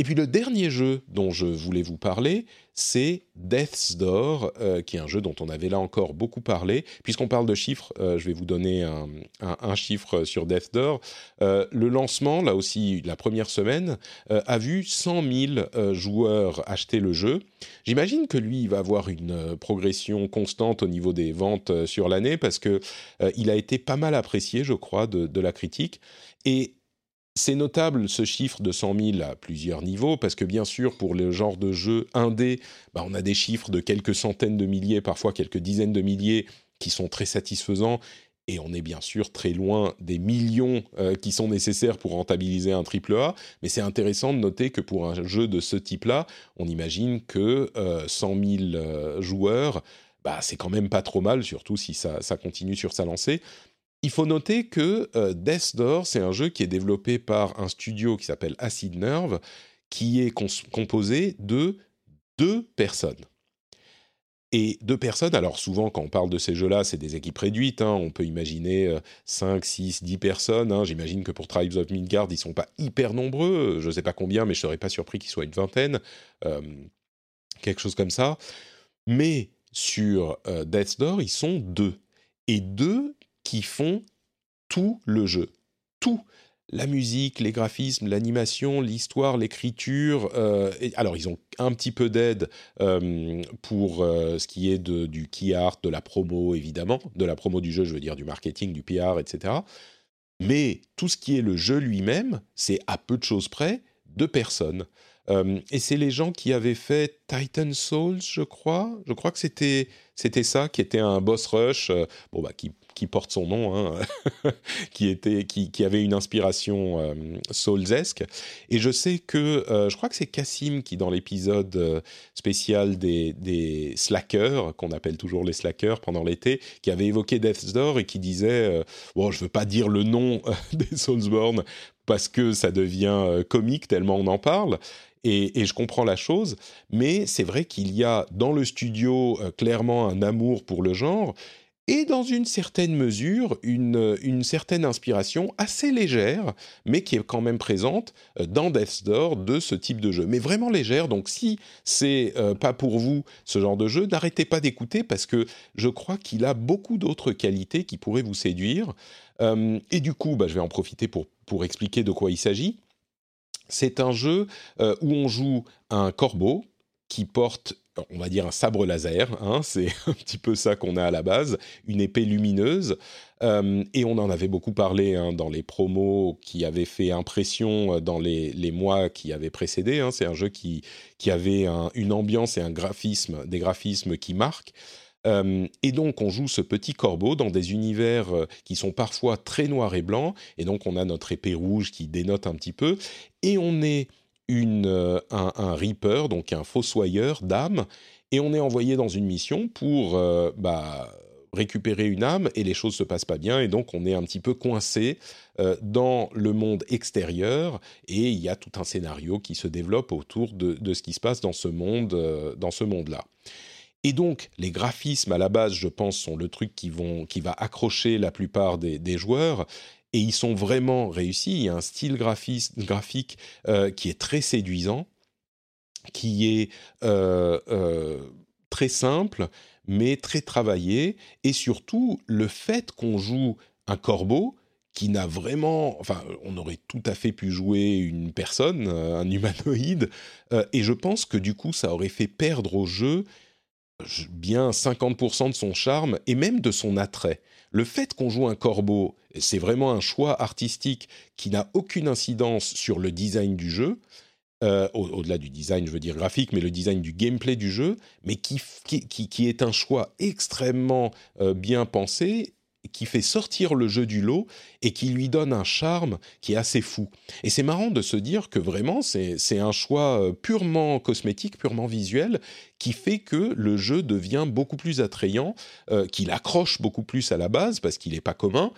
Et puis le dernier jeu dont je voulais vous parler, c'est Death's Door, euh, qui est un jeu dont on avait là encore beaucoup parlé. Puisqu'on parle de chiffres, euh, je vais vous donner un, chiffre sur Death's Door. Euh, le lancement, là aussi, la première semaine, a vu 100 000 joueurs acheter le jeu. J'imagine que lui, il va avoir une progression constante au niveau des ventes sur l'année, parce que il a été pas mal apprécié, je crois, de, de la critique. Et c'est notable ce chiffre de 100 000 à plusieurs niveaux, parce que bien sûr, pour le genre de jeu indé, bah, on a des chiffres de quelques centaines de milliers, parfois quelques dizaines de milliers, qui sont très satisfaisants. Et on est bien sûr très loin des millions euh, qui sont nécessaires pour rentabiliser un triple A. Mais c'est intéressant de noter que pour un jeu de ce type-là, on imagine que 100 euh, 000 euh, joueurs, bah, c'est quand même pas trop mal, surtout si ça, ça continue sur sa lancée. Il faut noter que euh, Death Door, c'est un jeu qui est développé par un studio qui s'appelle Acid Nerve, qui est composé de deux personnes. Et deux personnes, alors souvent quand on parle de ces jeux-là, c'est des équipes réduites, hein. on peut imaginer 5, 6, 10 personnes, hein. j'imagine que pour Tribes of Midgard, ils sont pas hyper nombreux, je ne sais pas combien, mais je ne serais pas surpris qu'ils soient une vingtaine, euh, quelque chose comme ça. Mais sur euh, Death Door, ils sont deux. Et deux, qui font tout le jeu. Tout. La musique, les graphismes, l'animation, l'histoire, l'écriture. Euh, alors, ils ont un petit peu d'aide euh, pour euh, ce qui est du key art, de la promo, évidemment. De la promo du jeu, je veux dire, du marketing, du PR, etc. Mais tout ce qui est le jeu lui-même, c'est à peu de choses près de personnes. et c'est les gens qui avaient fait Titan Souls, je crois. Je crois que c'était c'était ça qui était un boss rush, euh, bon bah qui, porte son nom, hein, qui était qui, avait une inspiration euh, soulsesque. Et je sais que euh, je crois que c'est Cassim qui dans l'épisode euh, spécial des, slackers qu'on appelle toujours les slackers pendant l'été, qui avait évoqué Death's Door et qui disait bon je veux pas dire le nom des Soulsborne parce que ça devient comique tellement on en parle. Et, je comprends la chose, mais c'est vrai qu'il y a dans le studio euh, clairement un amour pour le genre et dans une certaine mesure une, une, certaine inspiration assez légère, mais qui est quand même présente euh, dans Death's Door de ce type de jeu. Mais vraiment légère, donc si c'est euh, pas pour vous ce genre de jeu, n'arrêtez pas d'écouter parce que je crois qu'il a beaucoup d'autres qualités qui pourraient vous séduire. et du coup, bah, je vais en profiter pour, pour expliquer de quoi il s'agit. C'est un jeu euh, où on joue un corbeau qui porte, on va dire, un sabre laser. Hein, c'est un petit peu ça qu'on a à la base, une épée lumineuse. Euh, et on en avait beaucoup parlé hein, dans les promos qui avaient fait impression euh, dans les, mois qui avaient précédé. Hein. C'est un jeu qui, qui avait une ambiance et un graphisme, des graphismes qui marquent. Euh, et donc, on joue ce petit corbeau dans des univers euh, qui sont parfois très noirs et blancs. Et donc, on a notre épée rouge qui dénote un petit peu. Et on est euh, un, Reaper, donc un fossoyeur d'âme. Et on est envoyé dans une mission pour bah, récupérer une âme. Et les choses se passent pas bien. Et donc, on est un petit peu coincé dans le monde extérieur. Et il y a tout un scénario qui se développe autour de, ce qui se passe dans ce monde-là. Et donc, les graphismes à la base, je pense, sont le truc qui, va accrocher la plupart des, joueurs. Et ils sont vraiment réussis. Il y a un style graphique euh, qui est très séduisant, qui est euh, euh, très simple, mais très travaillé. Et surtout, le fait qu'on joue un corbeau, qui n'a vraiment, enfin, on aurait tout à fait pu jouer une personne, un humanoïde, et je pense que du coup, ça aurait fait perdre au jeu bien 50% de son charme et même de son attrait. Le fait qu'on joue un corbeau, c'est vraiment un choix artistique qui n'a aucune incidence sur le design du jeu, euh, au-delà du design, je veux dire graphique, mais le design du gameplay du jeu, mais qui, qui, est un choix extrêmement euh, bien pensé qui fait sortir le jeu du lot et qui lui donne un charme qui est assez fou. Et c'est marrant de se dire que vraiment c'est un choix euh, purement cosmétique, purement visuel, qui fait que le jeu devient beaucoup plus attrayant, euh, qu'il accroche beaucoup plus à la base parce qu'il n'est pas commun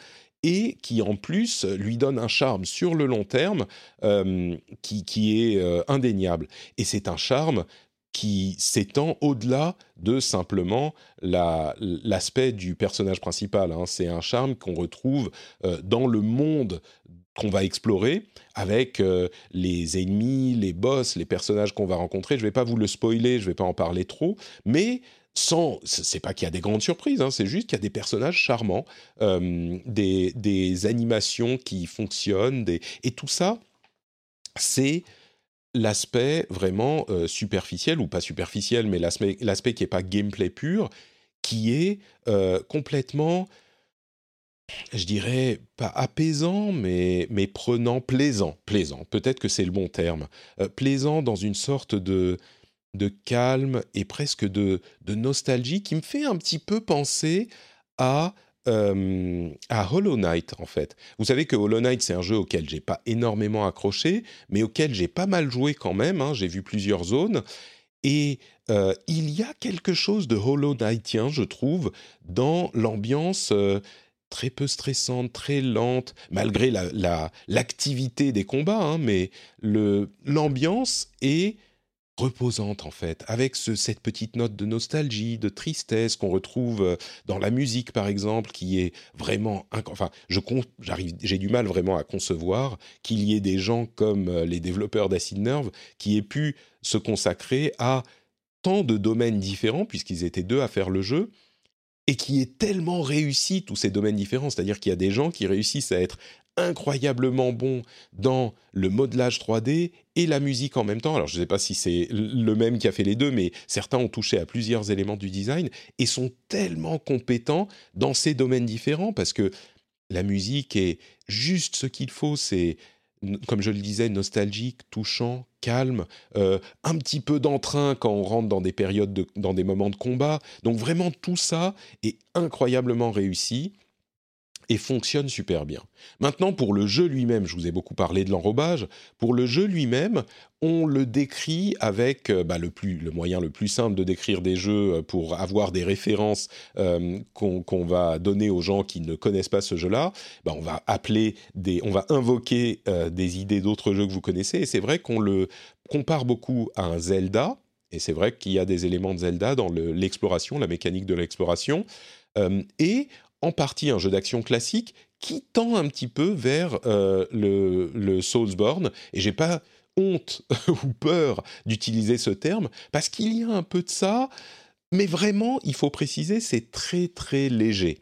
et qui en plus lui donne un charme sur le long terme euh, qui, qui, est indéniable. Et c'est un charme qui s'étend au-delà de simplement l'aspect du personnage principal. Hein. C'est un charme qu'on retrouve euh, dans le monde qu'on va explorer avec euh, les ennemis, les boss, les personnages qu'on va rencontrer. Je ne vais pas vous le spoiler, je ne vais pas en parler trop, mais sans, c'est pas qu'il y a des grandes surprises, hein, c'est juste qu'il y a des personnages charmants, euh, des, animations qui fonctionnent, et tout ça, c'est l'aspect vraiment euh, superficiel, ou pas superficiel, mais l'aspect qui n'est pas gameplay pur, qui est euh, complètement, je dirais, pas apaisant, mais, mais prenant, plaisant, plaisant, peut-être que c'est le bon terme, euh, plaisant dans une sorte de, de calme et presque de, de nostalgie qui me fait un petit peu penser à euh, à Hollow Knight en fait. Vous savez que Hollow Knight c'est un jeu auquel j'ai pas énormément accroché, mais auquel j'ai pas mal joué quand même. Hein. J'ai vu plusieurs zones et euh, il y a quelque chose de Hollow Knightien, je trouve, dans l'ambiance. Euh, très peu stressante, très lente, malgré l'activité la, des combats, hein, mais l'ambiance est reposante en fait, avec cette petite note de nostalgie, de tristesse qu'on retrouve euh, dans la musique par exemple, qui est vraiment, enfin, j'ai du mal vraiment à concevoir qu'il y ait des gens comme euh, les développeurs d'Acid Nerve qui aient pu se consacrer à tant de domaines différents puisqu'ils étaient deux à faire le jeu et qui est tellement réussi tous ces domaines différents, c'est-à-dire qu'il y a des gens qui réussissent à être incroyablement bon dans le modelage 3D et la musique en même temps. Alors je ne sais pas si c'est le même qui a fait les deux, mais certains ont touché à plusieurs éléments du design et sont tellement compétents dans ces domaines différents parce que la musique est juste ce qu'il faut, c'est comme je le disais, nostalgique, touchant, calme, euh, un petit peu d'entrain quand on rentre dans des périodes, dans des moments de combat. Donc vraiment tout ça est incroyablement réussi et fonctionne super bien. Maintenant, pour le jeu lui-même, je vous ai beaucoup parlé de l'enrobage. Pour le jeu lui-même, on le décrit avec euh, bah, le, plus, le moyen le plus simple de décrire des jeux euh, pour avoir des références euh, qu'on va donner aux gens qui ne connaissent pas ce jeu-là. Bah, on va appeler des, on va invoquer des idées d'autres jeux que vous connaissez. Et c'est vrai qu'on le compare beaucoup à un Zelda. Et c'est vrai qu'il y a des éléments de Zelda dans l'exploration, la mécanique de l'exploration. et en partie un jeu d'action classique qui tend un petit peu vers euh, le, le, Soulsborne. Et j'ai pas honte ou peur d'utiliser ce terme parce qu'il y a un peu de ça, mais vraiment, il faut préciser, c'est très très léger.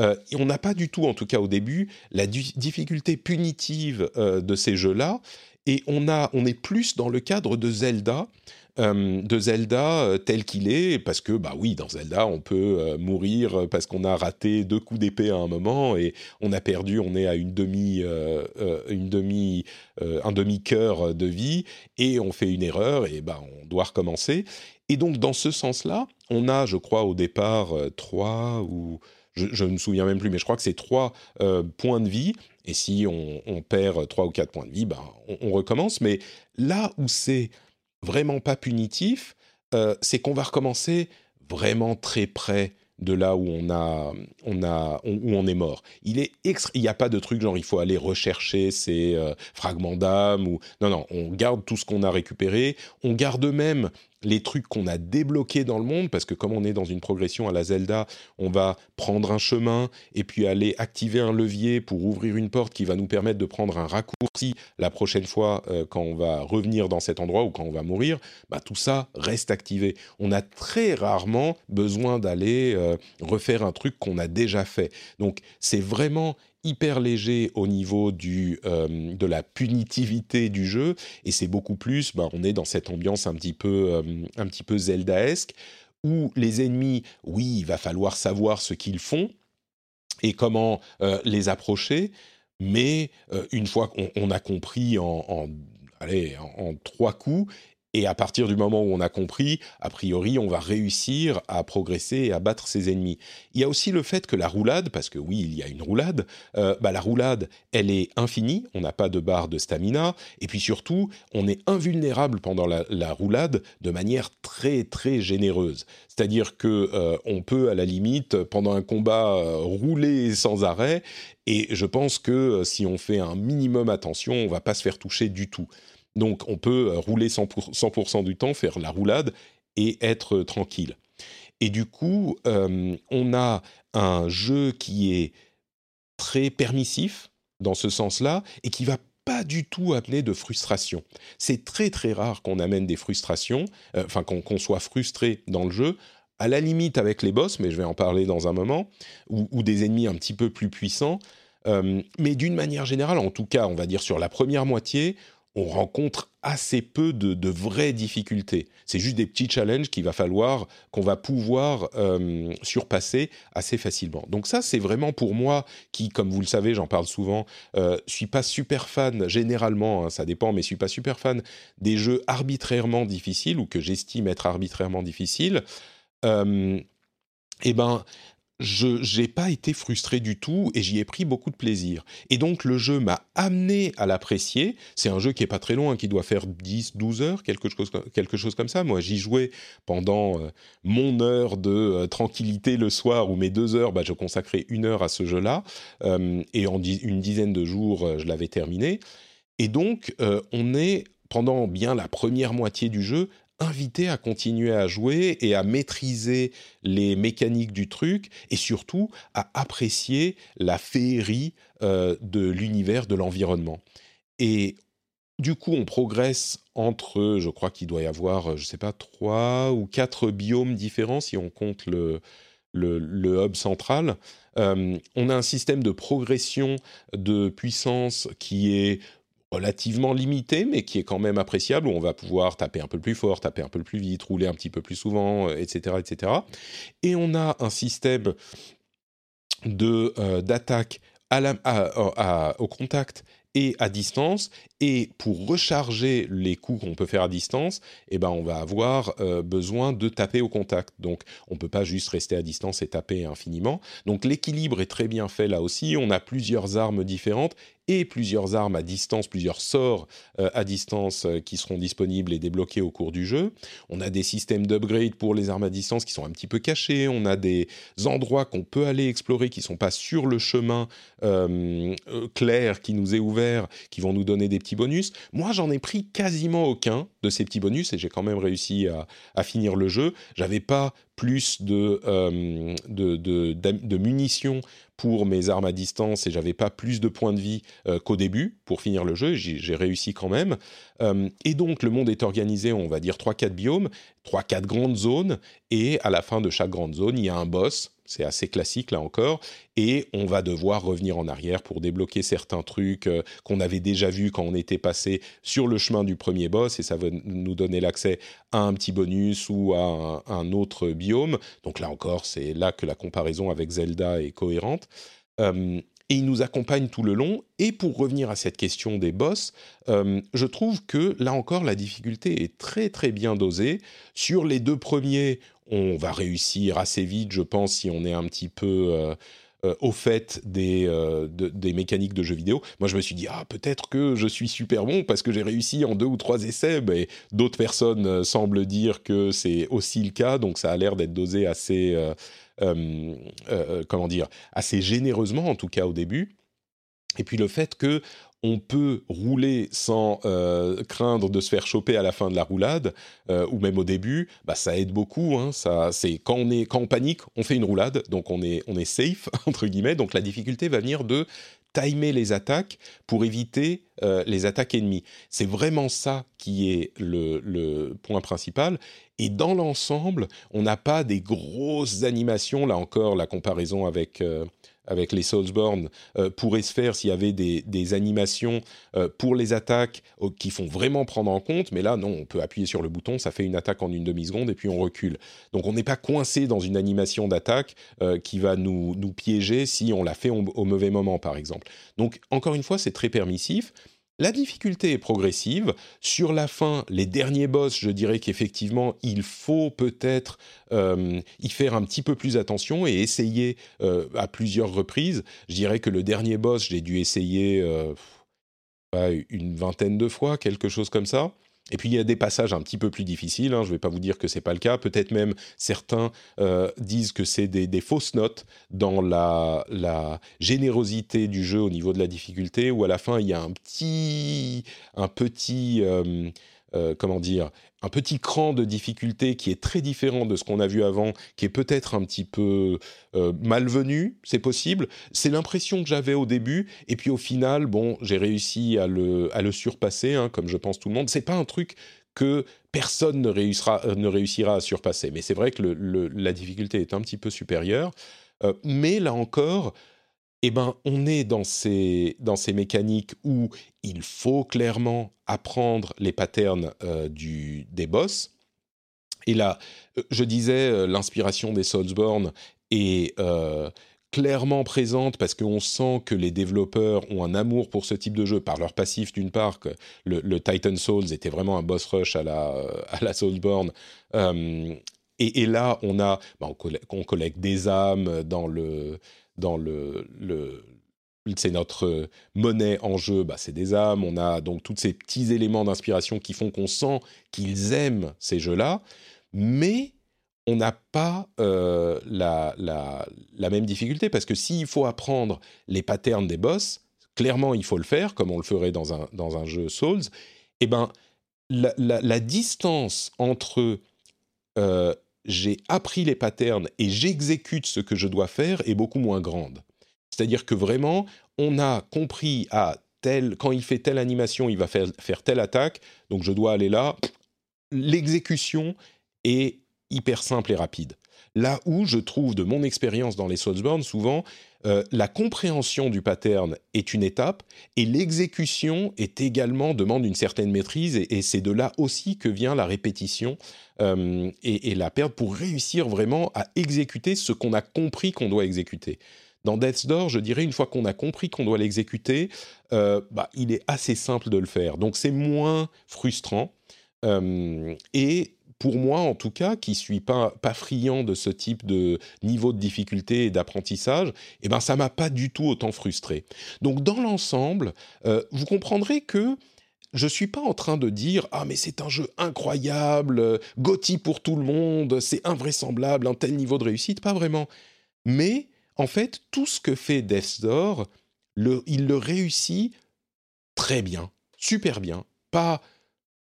Euh, on n'a pas du tout, en tout cas au début, la difficulté punitive euh, de ces jeux-là, et on, a, on est plus dans le cadre de Zelda, de Zelda euh, tel qu'il est, parce que bah oui, dans Zelda, on peut euh, mourir parce qu'on a raté deux coups d'épée à un moment et on a perdu, on est à une demi, une demi, un demi cœur de vie et on fait une erreur et bah on doit recommencer. Et donc dans ce sens-là, on a, je crois, au départ trois ou je, ne me souviens même plus, mais je crois que c'est trois points de vie. Et si on, perd trois ou quatre points de vie, ben, on recommence. Mais là où c'est vraiment pas punitif, euh, c'est qu'on va recommencer vraiment très près de là où on a, on a, où on est mort. Il est il n'y a pas de truc genre il faut aller rechercher ces euh, fragments d'âme ou non non, on garde tout ce qu'on a récupéré, on garde même les trucs qu'on a débloqués dans le monde, parce que comme on est dans une progression à la Zelda, on va prendre un chemin et puis aller activer un levier pour ouvrir une porte qui va nous permettre de prendre un raccourci la prochaine fois euh, quand on va revenir dans cet endroit ou quand on va mourir. Bah, tout ça reste activé. On a très rarement besoin d'aller euh, refaire un truc qu'on a déjà fait. Donc c'est vraiment hyper léger au niveau du, euh, de la punitivité du jeu, et c'est beaucoup plus, bah, on est dans cette ambiance un petit peu, euh, un Zeldaesque, où les ennemis, oui, il va falloir savoir ce qu'ils font et comment euh, les approcher, mais une fois qu'on a compris en allez, en, trois coups, et à partir du moment où on a compris, a priori, on va réussir à progresser et à battre ses ennemis. Il y a aussi le fait que la roulade, parce que oui, il y a une roulade, euh, bah, la roulade, elle est infinie, on n'a pas de barre de stamina, et puis surtout, on est invulnérable pendant la, roulade de manière très très généreuse. C'est-à-dire que euh, on peut à la limite pendant un combat euh, rouler sans arrêt, et je pense que si on fait un minimum attention, on va pas se faire toucher du tout. Donc on peut euh, rouler 100%, du temps, faire la roulade et être tranquille. Et du coup, euh, on a un jeu qui est très permissif dans ce sens-là et qui va pas du tout amener de frustration. C'est très très rare qu'on amène des frustrations, euh, enfin qu'on soit frustré dans le jeu, à la limite avec les boss, mais je vais en parler dans un moment, ou, des ennemis un petit peu plus puissants. mais d'une manière générale, en tout cas, on va dire sur la première moitié, on rencontre assez peu de, vraies difficultés. C'est juste des petits challenges qu'il va falloir, qu'on va pouvoir euh, surpasser assez facilement. Donc ça, c'est vraiment pour moi, qui, comme vous le savez, j'en parle souvent, euh, suis pas super fan, généralement, hein, ça dépend, mais suis pas super fan des jeux arbitrairement difficiles ou que j'estime être arbitrairement difficiles. Euh, eh ben, je n'ai pas été frustré du tout et j'y ai pris beaucoup de plaisir. Et donc le jeu m'a amené à l'apprécier. C'est un jeu qui est pas très long, hein, qui doit faire 10, 12 heures, quelque chose, comme ça. Moi, j'y jouais pendant euh, mon heure de euh, tranquillité le soir ou mes deux heures, bah, je consacrais une heure à ce jeu-là. Euh, et en une dizaine de jours, je l'avais terminé. Et donc, on est pendant bien la première moitié du jeu invité à continuer à jouer et à maîtriser les mécaniques du truc et surtout à apprécier la féerie euh, de l'univers, de l'environnement. Et du coup, on progresse entre, je crois qu'il doit y avoir, je ne sais pas, trois ou quatre biomes différents si on compte le, hub central. Euh, on a un système de progression de puissance qui est relativement limité, mais qui est quand même appréciable, où on va pouvoir taper un peu plus fort, taper un peu plus vite, rouler un petit peu plus souvent, etc., euh, etc. Et on a un système euh, d'attaque au contact et à distance. Et pour recharger les coups qu'on peut faire à distance, eh ben, on va avoir euh, besoin de taper au contact. Donc, on ne peut pas juste rester à distance et taper infiniment. Donc, l'équilibre est très bien fait là aussi. On a plusieurs armes différentes et plusieurs armes à distance, plusieurs sorts euh, à distance euh, qui seront disponibles et débloqués au cours du jeu. On a des systèmes d'upgrade pour les armes à distance qui sont un petit peu cachés. On a des endroits qu'on peut aller explorer qui sont pas sur le chemin clair qui nous est ouvert, qui vont nous donner des petits bonus. Moi, j'en ai pris quasiment aucun de ces petits bonus et j'ai quand même réussi à, finir le jeu. J'avais pas plus de, de, de, munitions pour mes armes à distance et j'avais pas plus de points de vie euh, qu'au début pour finir le jeu. J'ai réussi quand même. Euh, et donc le monde est organisé, on va dire 3-4 biomes, 3-4 grandes zones et à la fin de chaque grande zone, il y a un boss c'est assez classique là encore, et on va devoir revenir en arrière pour débloquer certains trucs euh, qu'on avait déjà vus quand on était passé sur le chemin du premier boss, et ça va nous donner l'accès à un petit bonus ou à un, autre biome. Donc là encore, c'est là que la comparaison avec Zelda est cohérente. Euh, et il nous accompagne tout le long. Et pour revenir à cette question des boss, euh, je trouve que là encore la difficulté est très très bien dosée. Sur les deux premiers, on va réussir assez vite, je pense, si on est un petit peu euh, euh, au fait des, euh, des mécaniques de jeux vidéo. Moi, je me suis dit, ah, peut-être que je suis super bon parce que j'ai réussi en deux ou trois essais, mais d'autres personnes semblent dire que c'est aussi le cas, donc ça a l'air d'être dosé assez, comment dire, assez généreusement, en tout cas au début. Et puis le fait que on peut rouler sans euh, craindre de se faire choper à la fin de la roulade euh, ou même au début, bah ça aide beaucoup. Hein, ça, c'est quand on est quand on panique, on fait une roulade, donc on est on est safe entre guillemets. Donc la difficulté va venir de timer les attaques pour éviter euh, les attaques ennemies. C'est vraiment ça qui est le, le point principal. Et dans l'ensemble, on n'a pas des grosses animations. Là encore, la comparaison avec avec les Soulsborne euh, pourrait se faire s'il y avait des, animations euh, pour les attaques euh, qui font vraiment prendre en compte. Mais là, non, on peut appuyer sur le bouton, ça fait une attaque en une demi-seconde et puis on recule. Donc on n'est pas coincé dans une animation d'attaque qui va nous, nous, piéger si on l'a fait au mauvais moment, par exemple. Donc encore une fois, c'est très permissif. La difficulté est progressive. Sur la fin, les derniers boss, je dirais qu'effectivement, il faut peut-être euh, y faire un petit peu plus attention et essayer euh, à plusieurs reprises. Je dirais que le dernier boss, j'ai dû essayer euh, une vingtaine de fois, quelque chose comme ça. Et puis il y a des passages un petit peu plus difficiles. Hein, je ne vais pas vous dire que c'est pas le cas. Peut-être même certains euh, disent que c'est des, fausses notes dans la, la, générosité du jeu au niveau de la difficulté. Où à la fin il y a un petit, un petit, euh, euh, comment dire, un petit cran de difficulté qui est très différent de ce qu'on a vu avant, qui est peut-être un petit peu euh, malvenu, c'est possible. C'est l'impression que j'avais au début, et puis au final, bon, j'ai réussi à le, à le surpasser, hein, comme je pense tout le monde. C'est pas un truc que personne ne réussira, euh, ne réussira à surpasser, mais c'est vrai que la difficulté est un petit peu supérieure. mais là encore, eh ben, on est dans ces, dans ces mécaniques où il faut clairement apprendre les patterns euh, des boss. Et là, euh, je disais, euh, l'inspiration des Soulsborne est clairement présente parce qu'on sent que les développeurs ont un amour pour ce type de jeu par leur passif d'une part, que le, Titan Souls était vraiment un boss rush à la, à la Soulsborne. Et, là, on a, bah, on, collecte des âmes dans le, dans le, c'est notre monnaie en jeu, bah, c'est des âmes. On a donc tous ces petits éléments d'inspiration qui font qu'on sent qu'ils aiment ces jeux-là, mais on n'a pas euh, la, la, même difficulté parce que s'il faut apprendre les patterns des boss, clairement il faut le faire comme on le ferait dans un, dans un jeu Souls. Et eh ben la, la distance entre euh, j'ai appris les patterns et j'exécute ce que je dois faire est beaucoup moins grande. C'est-à-dire que vraiment, on a compris à tel, quand il fait telle animation, il va faire, faire telle attaque, donc je dois aller là. L'exécution est hyper simple et rapide. Là où je trouve de mon expérience dans les Soulsborne, souvent, euh, la compréhension du pattern est une étape et l'exécution est également demande une certaine maîtrise et, c'est de là aussi que vient la répétition euh, et, la perte pour réussir vraiment à exécuter ce qu'on a compris qu'on doit exécuter. Dans Death's Door, je dirais, une fois qu'on a compris qu'on doit l'exécuter, bah, il est assez simple de le faire. Donc c'est moins frustrant. et pour moi en tout cas, qui suis pas, friand de ce type de niveau de difficulté et d'apprentissage, eh ben ça m'a pas du tout autant frustré. Donc dans l'ensemble, euh, vous comprendrez que je suis pas en train de dire ah mais c'est un jeu incroyable, Gotti pour tout le monde, c'est invraisemblable, un tel niveau de réussite, pas vraiment. Mais en fait, tout ce que fait le, il le réussit très bien, super bien, pas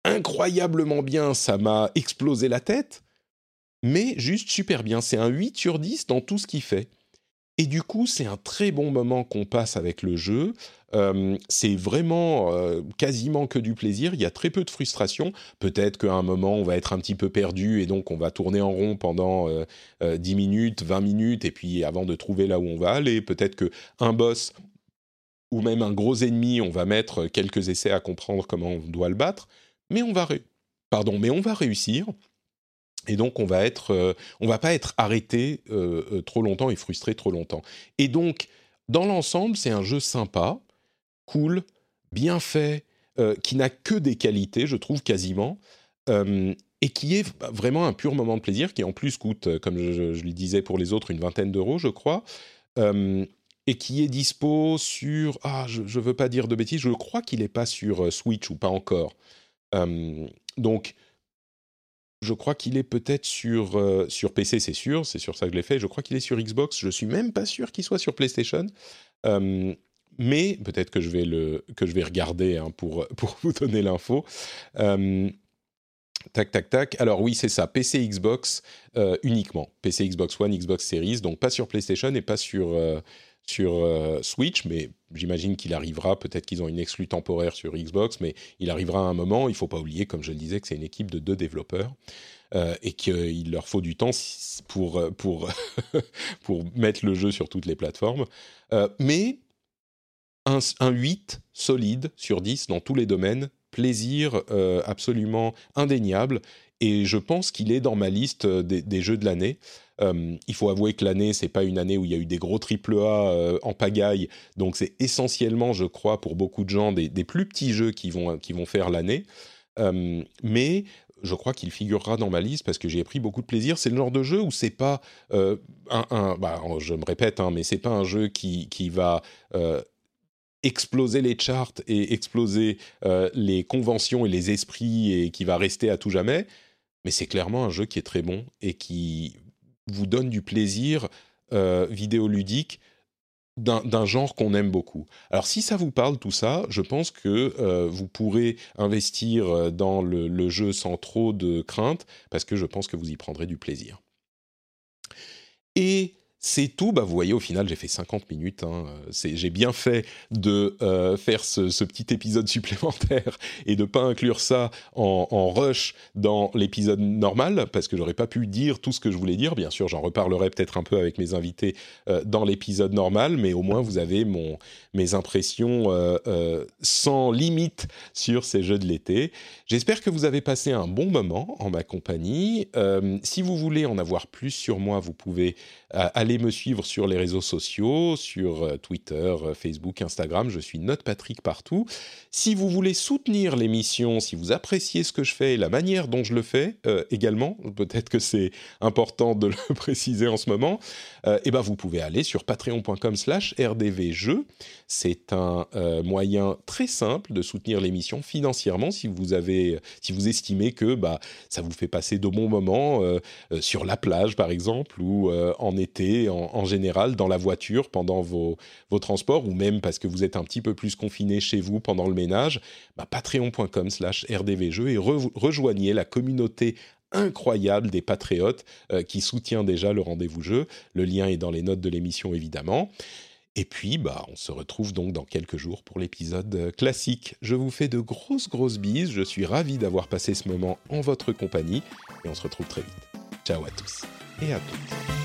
incroyablement bien, ça m'a explosé la tête, mais juste super bien. C'est un 8 sur 10 dans tout ce qu'il fait. Et du coup, c'est un très bon moment qu'on passe avec le jeu. Euh, c'est vraiment euh, quasiment que du plaisir. Il y a très peu de frustration. Peut-être qu'à un moment, on va être un petit peu perdu et donc on va tourner en rond pendant 10 euh, minutes, 20 minutes, et puis avant de trouver là où on va aller. Peut-être qu'un boss ou même un gros ennemi, on va mettre quelques essais à comprendre comment on doit le battre mais on va, Pardon, mais on va réussir. Et donc, on va être, euh, on va pas être arrêté euh, euh, trop longtemps et frustré trop longtemps. Et donc, dans l'ensemble, c'est un jeu sympa, cool, bien fait, qui n'a que des qualités, je trouve quasiment, et qui est vraiment un pur moment de plaisir, qui en plus coûte, comme je, je le disais pour les autres, une vingtaine d'euros, je crois. et qui est dispo sur... Ah, je ne veux pas dire de bêtises, je crois qu'il n'est pas sur Switch ou pas encore donc, je crois qu'il est peut-être sur, sur PC, c'est sûr, c'est sur ça que je l'ai fait. Je crois qu'il est sur Xbox. Je suis même pas sûr qu'il soit sur PlayStation. mais peut-être que je vais que je vais regarder hein, pour pour vous donner l'info. tac tac tac. Alors oui, c'est ça. PC Xbox uniquement. PC Xbox One, Xbox Series, donc pas sur PlayStation et pas sur sur euh, Switch, mais j'imagine qu'il arrivera, peut-être qu'ils ont une exclue temporaire sur Xbox, mais il arrivera à un moment, il ne faut pas oublier, comme je le disais, que c'est une équipe de deux développeurs. Euh, et qu'il leur faut du temps pour, euh, pour, pour mettre le jeu sur toutes les plateformes. mais un, un, 8 solide sur 10 dans tous les domaines, plaisir absolument indéniable, et je pense qu'il est dans ma liste des jeux de l'année. Euh, il faut avouer que l'année, c'est pas une année où il y a eu des gros triple A euh, en pagaille, donc c'est essentiellement, je crois, pour beaucoup de gens, des, plus petits jeux qui vont, qui vont faire l'année. Euh, mais je crois qu'il figurera dans ma liste parce que j'ai pris beaucoup de plaisir. C'est le genre de jeu où c'est pas un, bah, je me répète, hein, mais c'est pas un jeu qui, qui va exploser les charts et exploser les conventions et les esprits et qui va rester à tout jamais. Mais c'est clairement un jeu qui est très bon et qui vous donne du plaisir euh, vidéoludique d'un genre qu'on aime beaucoup. Alors si ça vous parle tout ça, je pense que euh, vous pourrez investir euh, dans le, jeu sans trop de crainte, parce que je pense que vous y prendrez du plaisir. Et c'est tout. Bah, vous voyez, au final, j'ai fait 50 minutes. Hein. J'ai bien fait de euh, faire ce, petit épisode supplémentaire et de pas inclure ça en, rush dans l'épisode normal, parce que j'aurais pas pu dire tout ce que je voulais dire. Bien sûr, j'en reparlerai peut-être un peu avec mes invités euh, dans l'épisode normal, mais au moins vous avez mon, mes impressions euh, sans limite sur ces jeux de l'été. J'espère que vous avez passé un bon moment en ma compagnie. si vous voulez en avoir plus sur moi, vous pouvez aller me suivre sur les réseaux sociaux, sur euh, Twitter, euh, Facebook, Instagram. Je suis Note Patrick partout. Si vous voulez soutenir l'émission, si vous appréciez ce que je fais et la manière dont je le fais euh, également, peut-être que c'est important de le préciser en ce moment, eh ben vous pouvez aller sur patreon.com/slash rdvjeux. C'est un moyen très simple de soutenir l'émission financièrement si vous avez, si vous estimez que bah ça vous fait passer de bons moments sur la plage par exemple ou en été, en, général dans la voiture pendant vos, vos, transports ou même parce que vous êtes un petit peu plus confiné chez vous pendant le ménage, bah, patreon.com slash rdvjeux et rejoignez la communauté incroyable des patriotes euh, qui soutient déjà le rendez-vous jeu. Le lien est dans les notes de l'émission évidemment. Et puis, bah, on se retrouve donc dans quelques jours pour l'épisode euh, classique. Je vous fais de grosses, grosses bises. Je suis ravi d'avoir passé ce moment en votre compagnie. Et on se retrouve très vite. Ciao à tous et à toutes.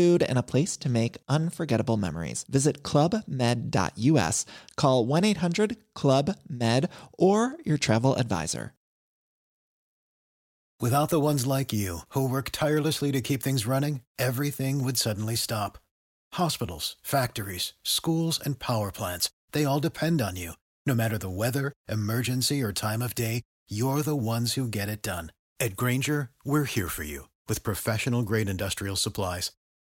food, and a place to make unforgettable memories. Visit clubmed.us, call 1 800 Club Med, or your travel advisor. Without the ones like you, who work tirelessly to keep things running, everything would suddenly stop. Hospitals, factories, schools, and power plants, they all depend on you. No matter the weather, emergency, or time of day, you're the ones who get it done. At Granger, we're here for you with professional grade industrial supplies.